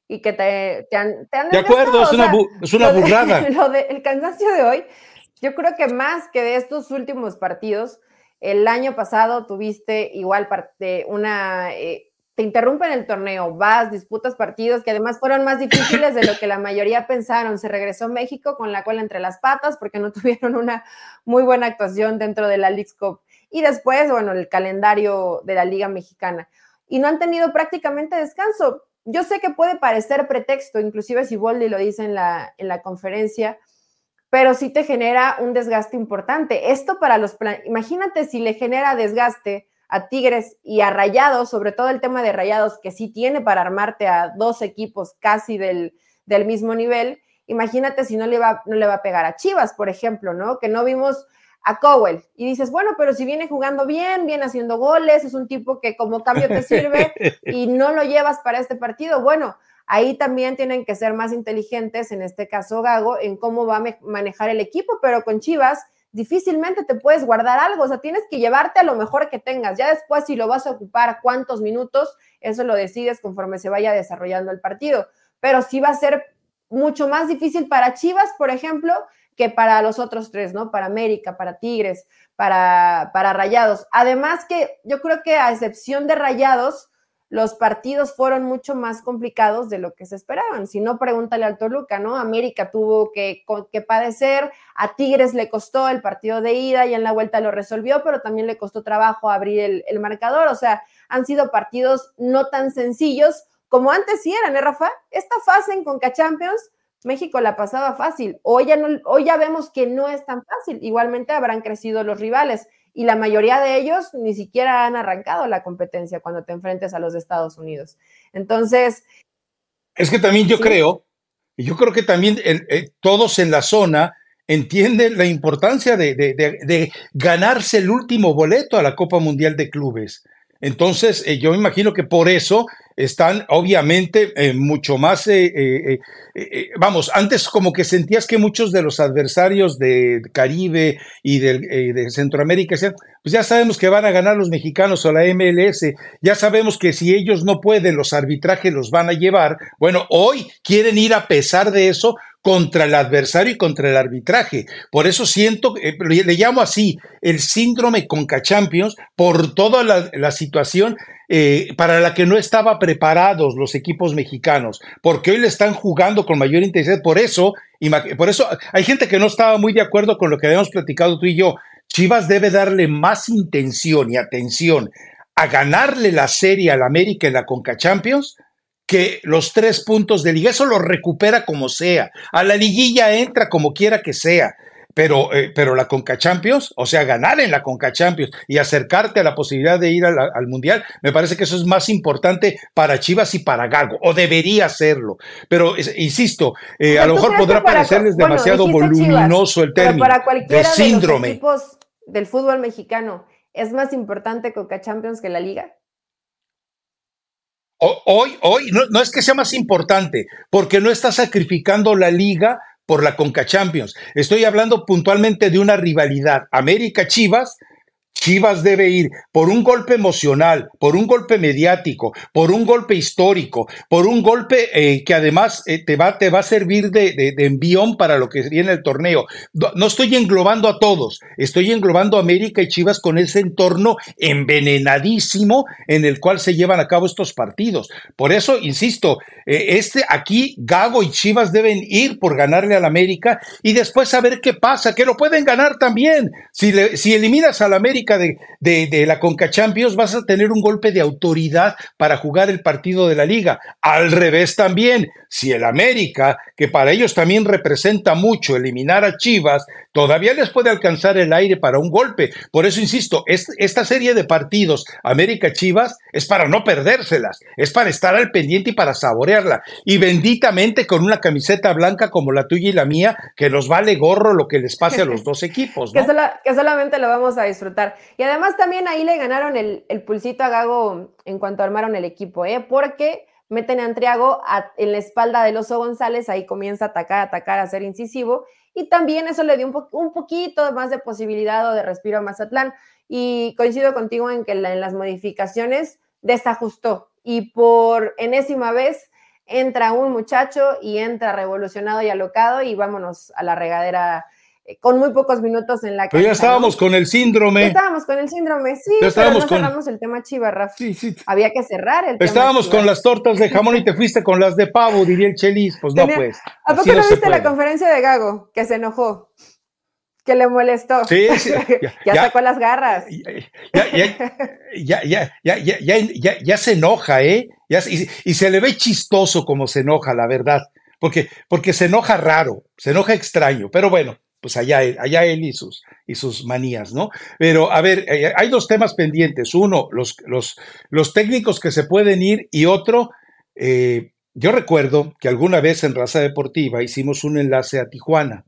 [SPEAKER 2] y que te, han, te
[SPEAKER 1] De acuerdo, es una, es una burrada.
[SPEAKER 2] lo del cansancio de hoy, yo creo que más que de estos últimos partidos, el año pasado tuviste igual parte, una eh, te interrumpen el torneo, vas, disputas partidos que además fueron más difíciles de lo que la mayoría pensaron. Se regresó México con la cola entre las patas porque no tuvieron una muy buena actuación dentro de la League Cup. Y después, bueno, el calendario de la Liga Mexicana. Y no han tenido prácticamente descanso. Yo sé que puede parecer pretexto, inclusive si Boldi lo dice en la, en la conferencia, pero sí te genera un desgaste importante. Esto para los... Imagínate si le genera desgaste a Tigres y a Rayados, sobre todo el tema de Rayados, que sí tiene para armarte a dos equipos casi del, mismo nivel, imagínate si no le, va, no le va a pegar a Chivas, por ejemplo, ¿no? Que no vimos a Cowell y dices, bueno, pero si viene jugando bien, viene haciendo goles, es un tipo que como cambio te sirve y no lo llevas para este partido, bueno, ahí también tienen que ser más inteligentes, en este caso Gago, en cómo va a manejar el equipo, pero con Chivas difícilmente te puedes guardar algo, o sea, tienes que llevarte a lo mejor que tengas. Ya después, si lo vas a ocupar, cuántos minutos, eso lo decides conforme se vaya desarrollando el partido. Pero sí va a ser mucho más difícil para Chivas, por ejemplo, que para los otros tres, ¿no? Para América, para Tigres, para, para Rayados. Además que yo creo que a excepción de Rayados, los partidos fueron mucho más complicados de lo que se esperaban. Si no, pregúntale al Toluca, ¿no? América tuvo que, que, padecer, a Tigres le costó el partido de ida y en la vuelta lo resolvió, pero también le costó trabajo abrir el, marcador. O sea, han sido partidos no tan sencillos como antes sí eran, ¿eh, Rafa? Esta fase en Conca Champions, México la pasaba fácil. Hoy ya, no, hoy ya vemos que no es tan fácil. Igualmente habrán crecido los rivales y la mayoría de ellos ni siquiera han arrancado la competencia cuando te enfrentes a los Estados Unidos. Entonces...
[SPEAKER 1] Es que también yo creo, yo creo que también eh, todos en la zona entienden la importancia de, de, ganarse el último boleto a la Copa Mundial de Clubes. Entonces, eh, yo me imagino que por eso están obviamente eh, mucho más, eh, vamos, antes como que sentías que muchos de los adversarios de Caribe y de, Centroamérica decían, pues ya sabemos que van a ganar los mexicanos o la MLS, ya sabemos que si ellos no pueden, los arbitrajes los van a llevar. Bueno, hoy quieren ir a pesar de eso contra el adversario y contra el arbitraje. Por eso siento, eh, le llamo así, el síndrome Conca Champions, por toda la, situación eh, para la que no estaban preparados los equipos mexicanos, porque hoy le están jugando con mayor intensidad. Por eso, por eso hay gente que no estaba muy de acuerdo con lo que habíamos platicado tú y yo. Chivas debe darle más intención y atención a ganarle la serie al América en la Conca Champions que los tres puntos de liga, eso lo recupera como sea, a la liguilla entra como quiera que sea, pero, eh, pero la Conca Champions, o sea, ganar en la Conca Champions y acercarte a la posibilidad de ir al Mundial, me parece que eso es más importante para Chivas y para Gago, o debería serlo. Pero, insisto, eh, a lo mejor podrá parecerles demasiado voluminoso el término
[SPEAKER 2] para cualquiera de síndrome. los equipos del fútbol mexicano, ¿es más importante Conca Champions que la Liga?
[SPEAKER 1] Hoy, hoy, no, es que sea más importante, porque no está sacrificando la liga por la Conca Champions. Estoy hablando puntualmente de una rivalidad. América Chivas Chivas debe ir por un golpe emocional, por un golpe mediático, por un golpe histórico, por un golpe eh, que además eh, te, va, te va a servir de, de, envión para lo que viene el torneo. No estoy englobando a todos, estoy englobando a América y Chivas con ese entorno envenenadísimo en el cual se llevan a cabo estos partidos. Por eso, insisto, eh, este aquí Gago y Chivas deben ir por ganarle al América y después saber qué pasa, que lo pueden ganar también. Si, si eliminas al América, De, de, de la Conca Champions, vas a tener un golpe de autoridad para jugar el partido de la liga. Al revés también, si el América, que para ellos también representa mucho eliminar a Chivas, todavía les puede alcanzar el aire para un golpe. Por eso insisto, esta serie de partidos América-Chivas es para no perdérselas, es para estar al pendiente y para saborearla. Y benditamente con una camiseta blanca como la tuya y la mía, que nos vale gorro lo que les pase a los dos equipos.
[SPEAKER 2] que, solamente lo vamos a disfrutar. Y además también ahí le ganaron el, el pulsito a Gago en cuanto armaron el equipo, ¿eh? porque meten a Antriago en la espalda del Oso González, ahí comienza a atacar, atacar, a ser incisivo, y también eso le dio un, un poquito más de posibilidad o de respiro a Mazatlán. Y coincido contigo en que en las modificaciones desajustó, y por enésima vez entra un muchacho y entra revolucionado y alocado y vámonos a la regadera con muy pocos minutos en la
[SPEAKER 1] que. Pero ya estábamos con el síndrome. Ya
[SPEAKER 2] estábamos con el síndrome, sí, ya pero no cerramos el tema Chiva, Sí, sí. Había que cerrar el
[SPEAKER 1] Estábamos con las tortas de jamón y te fuiste con las de pavo, diría el Chelis. Pues no, pues.
[SPEAKER 2] ¿A poco no, viste la conferencia de Gago? Que se enojó. Que le molestó.
[SPEAKER 1] Sí, sí.
[SPEAKER 2] Ya, sacó las garras.
[SPEAKER 1] Ya, ya, ya, ya, ya, se enoja, ¿eh? Y, y se le ve chistoso como se enoja, la verdad. Porque, porque se enoja raro, se enoja extraño. Pero bueno, pues allá él, y sus, y sus manías, ¿no? Pero a ver, eh, hay dos temas pendientes. Uno, los, los, los técnicos que se pueden ir y otro, eh, yo recuerdo que alguna vez en Raza Deportiva hicimos un enlace a Tijuana.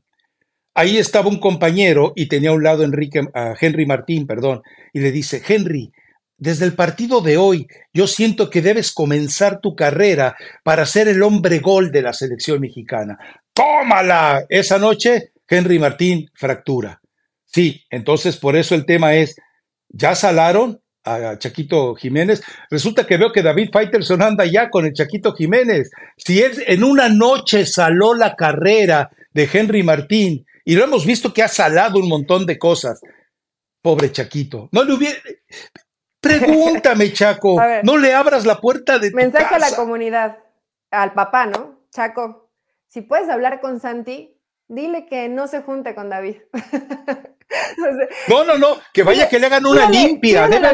[SPEAKER 1] Ahí estaba un compañero y tenía a un lado Enrique, Henry Martín, perdón, y le dice, Henry, desde el partido de hoy, yo siento que debes comenzar tu carrera para ser el hombre gol de la selección mexicana. ¡Tómala! Esa noche Henry Martín fractura. Sí, entonces por eso el tema es, ya salaron a Chaquito Jiménez. Resulta que veo que David Faitelson anda ya con el Chaquito Jiménez. Si él en una noche saló la carrera de Henry Martín y lo hemos visto que ha salado un montón de cosas. Pobre Chaquito. No le hubiera. Pregúntame, Chaco. no le abras la puerta de
[SPEAKER 2] Mensaje
[SPEAKER 1] a
[SPEAKER 2] la comunidad, al papá, ¿no? Chaco, si puedes hablar con Santi, dile que no se junte con David.
[SPEAKER 1] no, no, no, que vaya que le hagan una limpia. Debe,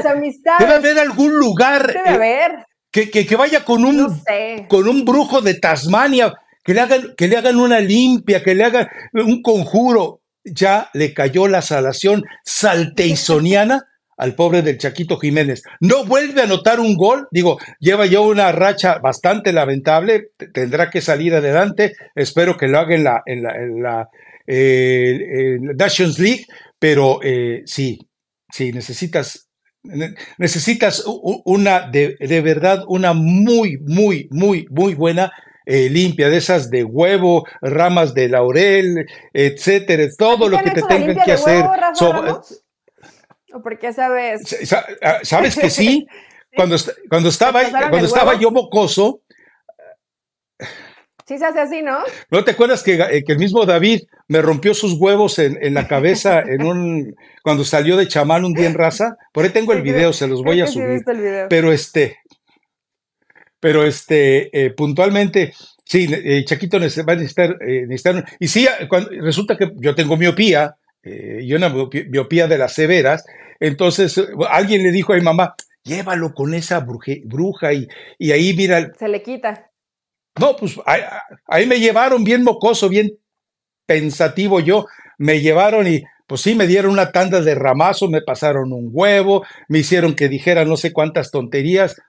[SPEAKER 1] haber algún lugar.
[SPEAKER 2] Debe eh, haber.
[SPEAKER 1] Que, que, vaya con un, con un brujo de Tasmania, que le, hagan, que le hagan una limpia, que le hagan un conjuro. Ya le cayó la salación salteisoniana al pobre del Chaquito Jiménez. No vuelve a anotar un gol, digo, lleva ya una racha bastante lamentable, tendrá que salir adelante, espero que lo haga en la, en la, en la eh, Nations League, pero eh, sí, sí, necesitas, necesitas una, de, de, verdad, una muy, muy, muy, muy buena eh, limpia, de esas de huevo, ramas de laurel, etcétera, todo lo que te tengan que hacer.
[SPEAKER 2] ¿O por qué sabes?
[SPEAKER 1] Ah, ¿Sabes que sí? Cuando, cuando estaba, cuando estaba yo mocoso.
[SPEAKER 2] Sí se hace así, ¿no?
[SPEAKER 1] ¿No te acuerdas que, eh, que el mismo David me rompió sus huevos en, en, la cabeza en un cuando salió de chamán un día en raza? Por ahí tengo el video, se los voy a subir. pero este, pero este, eh, puntualmente, sí, eh, Chaquito va a necesitar, necesitar, y sí, resulta que yo tengo miopía, y una miopía de las severas, entonces alguien le dijo a mi mamá, llévalo con esa bruja y, y ahí mira.
[SPEAKER 2] Se le quita.
[SPEAKER 1] No, pues ahí, me llevaron bien mocoso, bien pensativo yo, me llevaron y pues sí, me dieron una tanda de ramazo, me pasaron un huevo, me hicieron que dijera no sé cuántas tonterías.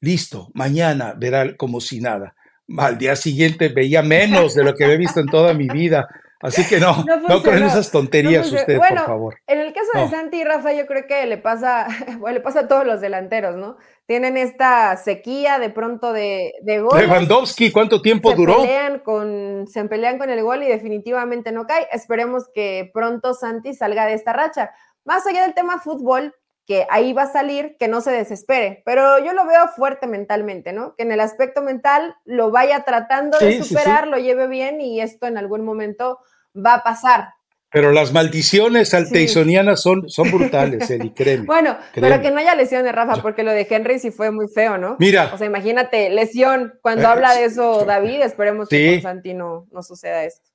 [SPEAKER 1] Listo, mañana verá como si nada. Al día siguiente veía menos de lo que había visto en toda mi vida. Así que no, no, creen esas tonterías usted, por favor.
[SPEAKER 2] En el caso de Santi y Rafa, yo creo que le pasa, bueno, le pasa a todos los delanteros, ¿no? Tienen esta sequía de pronto de, de goles.
[SPEAKER 1] Lewandowski, ¿cuánto tiempo
[SPEAKER 2] se
[SPEAKER 1] duró?
[SPEAKER 2] Pelean con, se pelean con el gol y definitivamente no cae. Esperemos que pronto Santi salga de esta racha. Más allá del tema fútbol, que ahí va a salir, que no se desespere, pero yo lo veo fuerte mentalmente, ¿no? Que en el aspecto mental lo vaya tratando de superar, lo lleve bien y esto en algún momento va a pasar.
[SPEAKER 1] Pero las maldiciones alteisonianas son, son brutales, Eli, créeme.
[SPEAKER 2] Bueno, pero que no haya lesiones, Rafa, porque lo de Henry sí fue muy feo, ¿no?
[SPEAKER 1] Mira.
[SPEAKER 2] O sea, imagínate, lesión. Cuando eh, habla de eso David, esperemos que con Santi no, no suceda esto.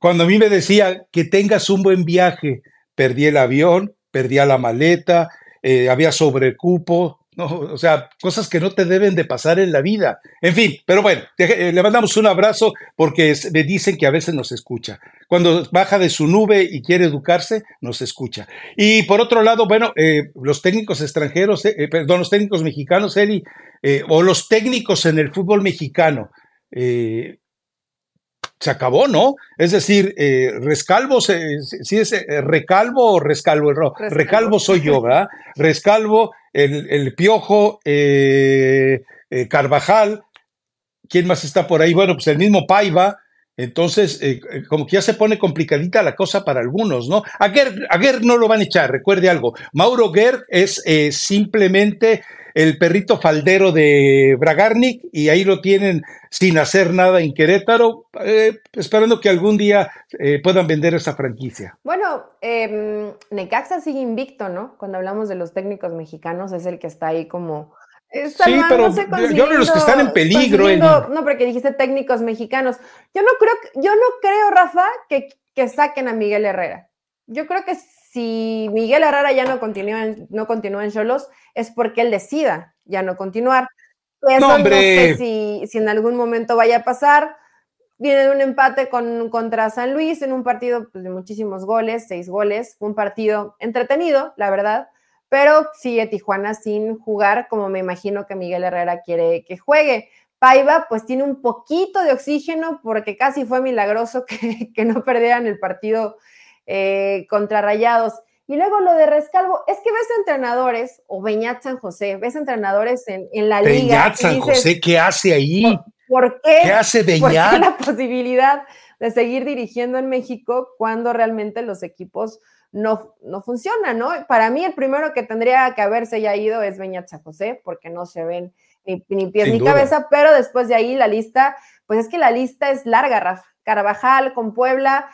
[SPEAKER 1] Cuando a mí me decía que tengas un buen viaje, perdí el avión, perdía la maleta, eh, había sobrecupo, no, o sea, cosas que no te deben de pasar en la vida. En fin, pero bueno, eh, le mandamos un abrazo porque me dicen que a veces nos escucha. Cuando baja de su nube y quiere educarse, nos escucha. Y por otro lado, bueno, eh, los técnicos extranjeros, eh, perdón, los técnicos mexicanos, Eli, o los técnicos en el fútbol mexicano, se acabó, ¿no? Es decir, eh, Rescalvo, si es eh, Recalvo o Rescalvo, Recalvo soy yo, ¿verdad? Rescalvo, el, Piojo, eh, Carvajal, ¿quién más está por ahí? Bueno, pues el mismo Paiva, entonces, como que ya se pone complicadita la cosa para algunos, ¿no? A Ger, no lo van a echar, recuerde algo. Mauro Ger es simplemente el perrito faldero de Bragarnik y ahí lo tienen sin hacer nada en Querétaro, eh, esperando que algún día eh, puedan vender esa franquicia.
[SPEAKER 2] Bueno, eh, Necaxa sigue invicto, ¿no? Cuando hablamos de los técnicos mexicanos es el que está ahí como...
[SPEAKER 1] Eh, sí, pero yo los que están en peligro.
[SPEAKER 2] No, porque dijiste técnicos mexicanos. Yo no creo, yo no creo, Rafa, que, que saquen a Miguel Herrera. Yo creo que si Miguel Herrera ya no continúa en, no continúa en Cholos, es porque él decida ya no continuar. Eso no, sé si, si, en algún momento vaya a pasar. Viene de un empate con, contra San Luis en un partido pues, de muchísimos goles, seis goles. un partido entretenido, la verdad, pero sigue Tijuana sin jugar como me imagino que Miguel Herrera quiere que juegue. Paiva pues tiene un poquito de oxígeno porque casi fue milagroso que, que no perdieran el partido eh, Rayados. Y luego lo de Rescalvo, es que ves entrenadores, o Beñat San José, ves entrenadores en, la liga.
[SPEAKER 1] Beñat San José, ¿qué hace ahí?
[SPEAKER 2] ¿Por, qué?
[SPEAKER 1] ¿Qué hace Beñat?
[SPEAKER 2] ¿Por la posibilidad de seguir dirigiendo en México cuando realmente los equipos no, no funcionan, ¿no? Para mí el primero que tendría que haberse ya ido es Beñat San José, porque no se ven ni, ni pies ni cabeza, pero después de ahí la lista, pues es que la lista es larga, Rafa. Carvajal con Puebla,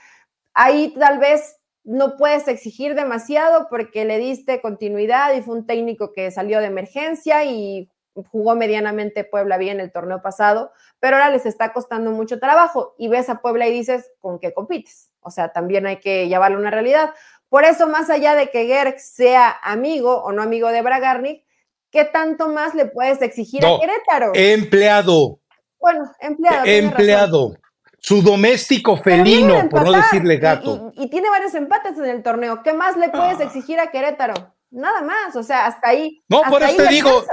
[SPEAKER 2] Ahí tal vez no puedes exigir demasiado porque le diste continuidad y fue un técnico que salió de emergencia y jugó medianamente Puebla bien el torneo pasado, pero ahora les está costando mucho trabajo y ves a Puebla y dices, ¿con qué compites? O sea, también hay que llevarlo a una realidad. Por eso, más allá de que Gerg sea amigo o no amigo de Bragarnik, ¿qué tanto más le puedes exigir a Querétaro?
[SPEAKER 1] Empleado.
[SPEAKER 2] Bueno, empleado.
[SPEAKER 1] Empleado. Su doméstico felino, por no decirle gato.
[SPEAKER 2] Y, tiene varios empates en el torneo. ¿Qué más le puedes ah. exigir a Querétaro? Nada más, o sea, hasta ahí.
[SPEAKER 1] No, por eso te digo,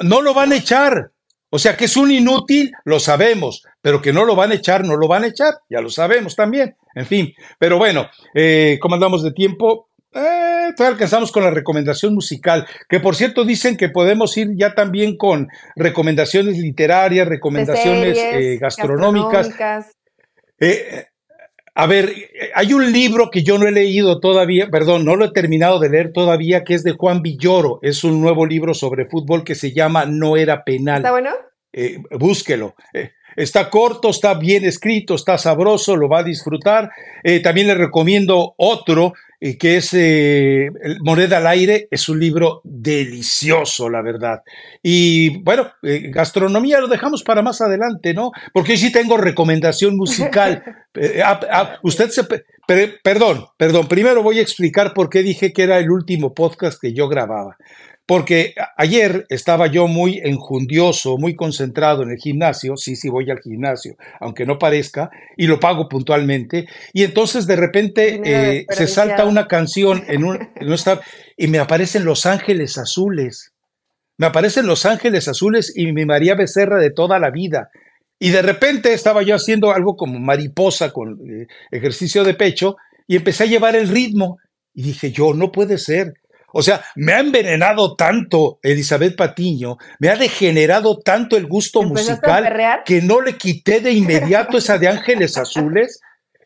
[SPEAKER 1] no lo van a echar. O sea, que es un inútil, lo sabemos, pero que no lo van a echar, no lo van a echar, ya lo sabemos también. En fin, pero bueno, eh, como andamos de tiempo, eh, alcanzamos con la recomendación musical, que por cierto dicen que podemos ir ya también con recomendaciones literarias, recomendaciones eh, gastronómicas. Eh, a ver, hay un libro que yo no he leído todavía, perdón, no lo he terminado de leer todavía, que es de Juan Villoro. Es un nuevo libro sobre fútbol que se llama No era penal.
[SPEAKER 2] ¿Está bueno?
[SPEAKER 1] Eh, búsquelo. Eh, está corto, está bien escrito, está sabroso, lo va a disfrutar. también le recomiendo otro que es eh, Moneda al Aire, es un libro delicioso, la verdad. Y bueno, eh, gastronomía lo dejamos para más adelante, ¿no? Porque sí tengo recomendación musical. Eh, ah, ah, usted se... perdón, perdón, primero voy a explicar por qué dije que era el último podcast que yo grababa porque ayer estaba yo muy enjundioso, muy concentrado en el gimnasio, sí, sí voy al gimnasio, aunque no parezca, y lo pago puntualmente, y entonces de repente eh, se salta una canción en un, y me aparecen Los Ángeles Azules, me aparecen Los Ángeles Azules y mi María Becerra de toda la vida. Y de repente estaba yo haciendo algo como mariposa con eh, ejercicio de pecho y empecé a llevar el ritmo. Y dije yo, no puede ser o sea, me ha envenenado tanto Elizabeth Patiño, me ha degenerado tanto el gusto musical que no le quité de inmediato esa de Ángeles Azules.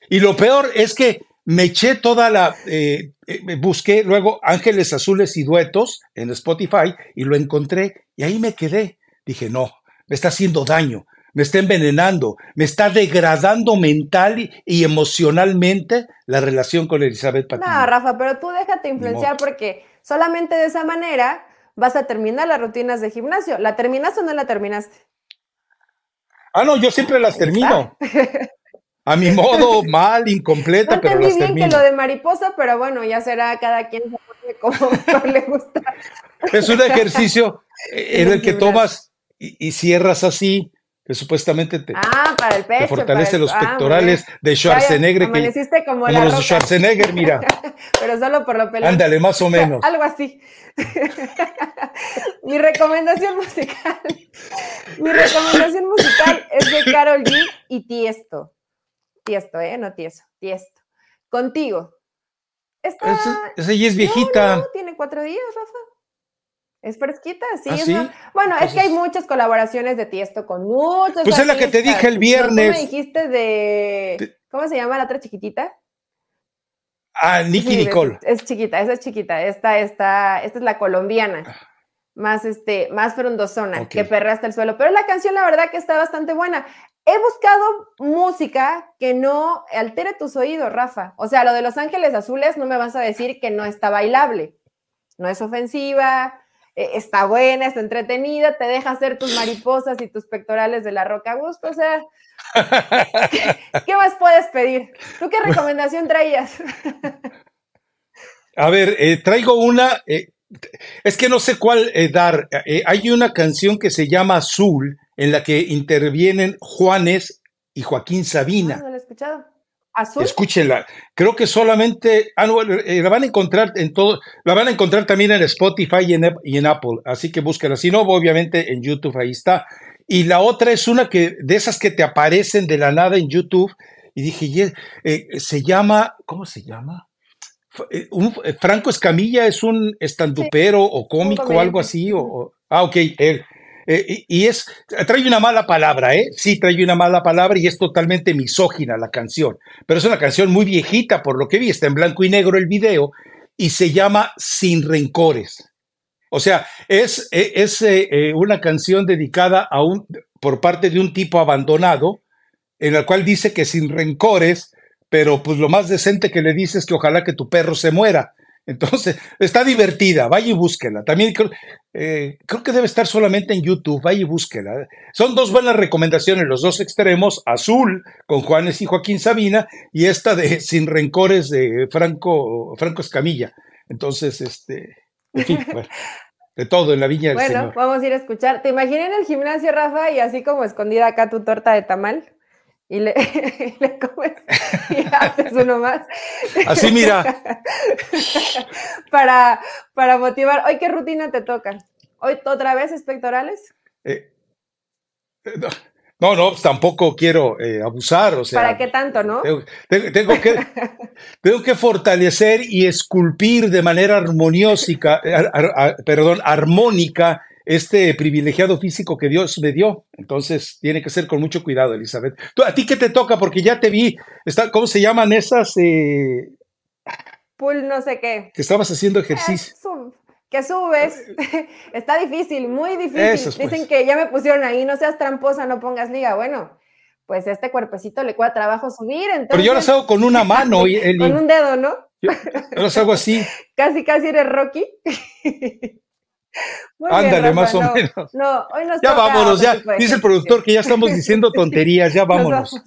[SPEAKER 1] Y lo peor es que me eché toda la, eh, eh, busqué luego Ángeles Azules y duetos en Spotify y lo encontré y ahí me quedé. Dije, no, me está haciendo daño, me está envenenando, me está degradando mental y, emocionalmente la relación con Elizabeth Patiño.
[SPEAKER 2] No, Rafa, pero tú déjate influenciar porque Solamente de esa manera vas a terminar las rutinas de gimnasio. ¿La terminaste o no la terminaste?
[SPEAKER 1] Ah, no, yo siempre las termino. a mi modo, mal, incompleta,
[SPEAKER 2] no
[SPEAKER 1] pero las
[SPEAKER 2] bien
[SPEAKER 1] termino.
[SPEAKER 2] que lo de mariposa, pero bueno, ya será cada quien como le gusta.
[SPEAKER 1] Es un ejercicio eh, en el que tomas y, y cierras así, que supuestamente te,
[SPEAKER 2] Ah, para el pecho.
[SPEAKER 1] te fortalece
[SPEAKER 2] para el-
[SPEAKER 1] los
[SPEAKER 2] ah,
[SPEAKER 1] pectorales
[SPEAKER 2] bien.
[SPEAKER 1] de Schwarzenegger,
[SPEAKER 2] Ya,
[SPEAKER 1] que,
[SPEAKER 2] como,
[SPEAKER 1] como los de Schwarzenegger, mira,
[SPEAKER 2] pero solo por lo pelón.
[SPEAKER 1] ándale, más o menos.
[SPEAKER 2] Algo así. Mi recomendación musical. Mi recomendación musical es de Carol G y Tiesto. Tiesto, ¿eh? No Tieso. Tiesto. Contigo. Esta.
[SPEAKER 1] Esa, esa ya es
[SPEAKER 2] No,
[SPEAKER 1] viejita.
[SPEAKER 2] no, tiene cuatro días, Rafa. Es fresquita, sí.
[SPEAKER 1] ¿Ah,
[SPEAKER 2] es
[SPEAKER 1] sí?
[SPEAKER 2] una- Bueno, es que hay muchas colaboraciones de Tiesto con muchos.
[SPEAKER 1] Pues es la que te dije el
[SPEAKER 2] No,
[SPEAKER 1] viernes.
[SPEAKER 2] tú me dijiste de. ¿Cómo se llama la otra chiquitita?
[SPEAKER 1] Ah, Nicky
[SPEAKER 2] Sí,
[SPEAKER 1] Nicole.
[SPEAKER 2] Es, chiquita, esa es chiquita. Esta, esta, esta es la colombiana. Más, este, más frondosona, que perra hasta el suelo. Pero la canción, la verdad, que está bastante buena. He buscado música que no altere tus oídos, Rafa. O sea, lo de Los Ángeles Azules no me vas a decir que no está bailable. No es ofensiva, eh, está buena, está entretenida, te deja hacer tus mariposas y tus pectorales de la roca a gusto. O sea, ¿qué más puedes pedir? ¿Tú qué recomendación traías?
[SPEAKER 1] A ver, eh, traigo una, eh, es que no sé cuál dar. Hay una canción que se llama Azul, en la que intervienen Juanes y Joaquín
[SPEAKER 2] Ah,
[SPEAKER 1] Sabina.
[SPEAKER 2] no lo he escuchado. ¿Azul?
[SPEAKER 1] Escúchenla. Creo que solamente, ah, no, eh, la van a encontrar en todo, la van a encontrar también en Spotify y en, y en Apple, así que búsquenla. Si no, obviamente en YouTube ahí está. Y la otra es una que, de esas que te aparecen de la nada en YouTube, y dije, "Ye- eh, se llama, ¿cómo se llama? Eh, un- eh, Franco Escamilla es un estandupero o cómico o algo así, o, o- ah, ok, él. Eh, y, es, trae una mala palabra, ¿eh? Sí, trae una mala palabra y es totalmente misógina la canción. Pero es una canción muy viejita, por lo que vi, está en blanco y negro el video y se llama Sin Rencores. O sea, es, eh, es eh, una canción dedicada a un, por parte de un tipo abandonado, en la cual dice que sin rencores, pero pues lo más decente que le dice es que ojalá que tu perro se muera. Entonces, está divertida, vaya y búsquela. También creo, eh, creo que debe estar solamente en YouTube, vaya y búsquela. Son dos buenas recomendaciones, los dos extremos, Azul con Juanes y Joaquín Sabina y esta de Sin Rencores de Franco, Franco Escamilla. Entonces, este, en fin, bueno, de todo en la viña del
[SPEAKER 2] Bueno,
[SPEAKER 1] Señor.
[SPEAKER 2] vamos a ir a escuchar. ¿Te imaginé en el gimnasio, Rafa, y así como escondida acá tu torta de tamal? Y le, y le comes y haces uno más.
[SPEAKER 1] Así, mira.
[SPEAKER 2] para, para motivar. ¿Hoy qué rutina te toca? ¿Hoy otra vez espectorales?
[SPEAKER 1] Eh, no, no, pues tampoco quiero eh, abusar, o sea.
[SPEAKER 2] ¿Para qué tanto, no?
[SPEAKER 1] Tengo, tengo- tengo que, tengo que fortalecer y esculpir de manera armoniósica, eh, ar- ar- ar- perdón, armónica este privilegiado físico que Dios me dio. Entonces tiene que ser con mucho cuidado, Elizabeth. ¿Tú, ¿A ti qué te toca? Porque ya te vi, está, ¿cómo se llaman esas eh,
[SPEAKER 2] Pool no sé qué.
[SPEAKER 1] que estabas haciendo
[SPEAKER 2] Eh,
[SPEAKER 1] ejercicio?
[SPEAKER 2] sub- que subes. Está difícil, muy difícil.
[SPEAKER 1] Esos, pues.
[SPEAKER 2] Dicen que ya me pusieron ahí, no seas tramposa, no pongas liga. Bueno, pues este cuerpecito le cuesta trabajo subir, entonces.
[SPEAKER 1] Pero yo las hago con una mano, y-.
[SPEAKER 2] Con un dedo, ¿no?
[SPEAKER 1] Yo, yo las hago así.
[SPEAKER 2] Casi, casi eres Rocky. Muy bien,
[SPEAKER 1] Ándale,
[SPEAKER 2] Rafa,
[SPEAKER 1] más o
[SPEAKER 2] no,
[SPEAKER 1] menos.
[SPEAKER 2] No, hoy nos
[SPEAKER 1] Ya
[SPEAKER 2] toca
[SPEAKER 1] vámonos, ya. Dice el productor que ya estamos diciendo tonterías, ya
[SPEAKER 2] Nos
[SPEAKER 1] vámonos.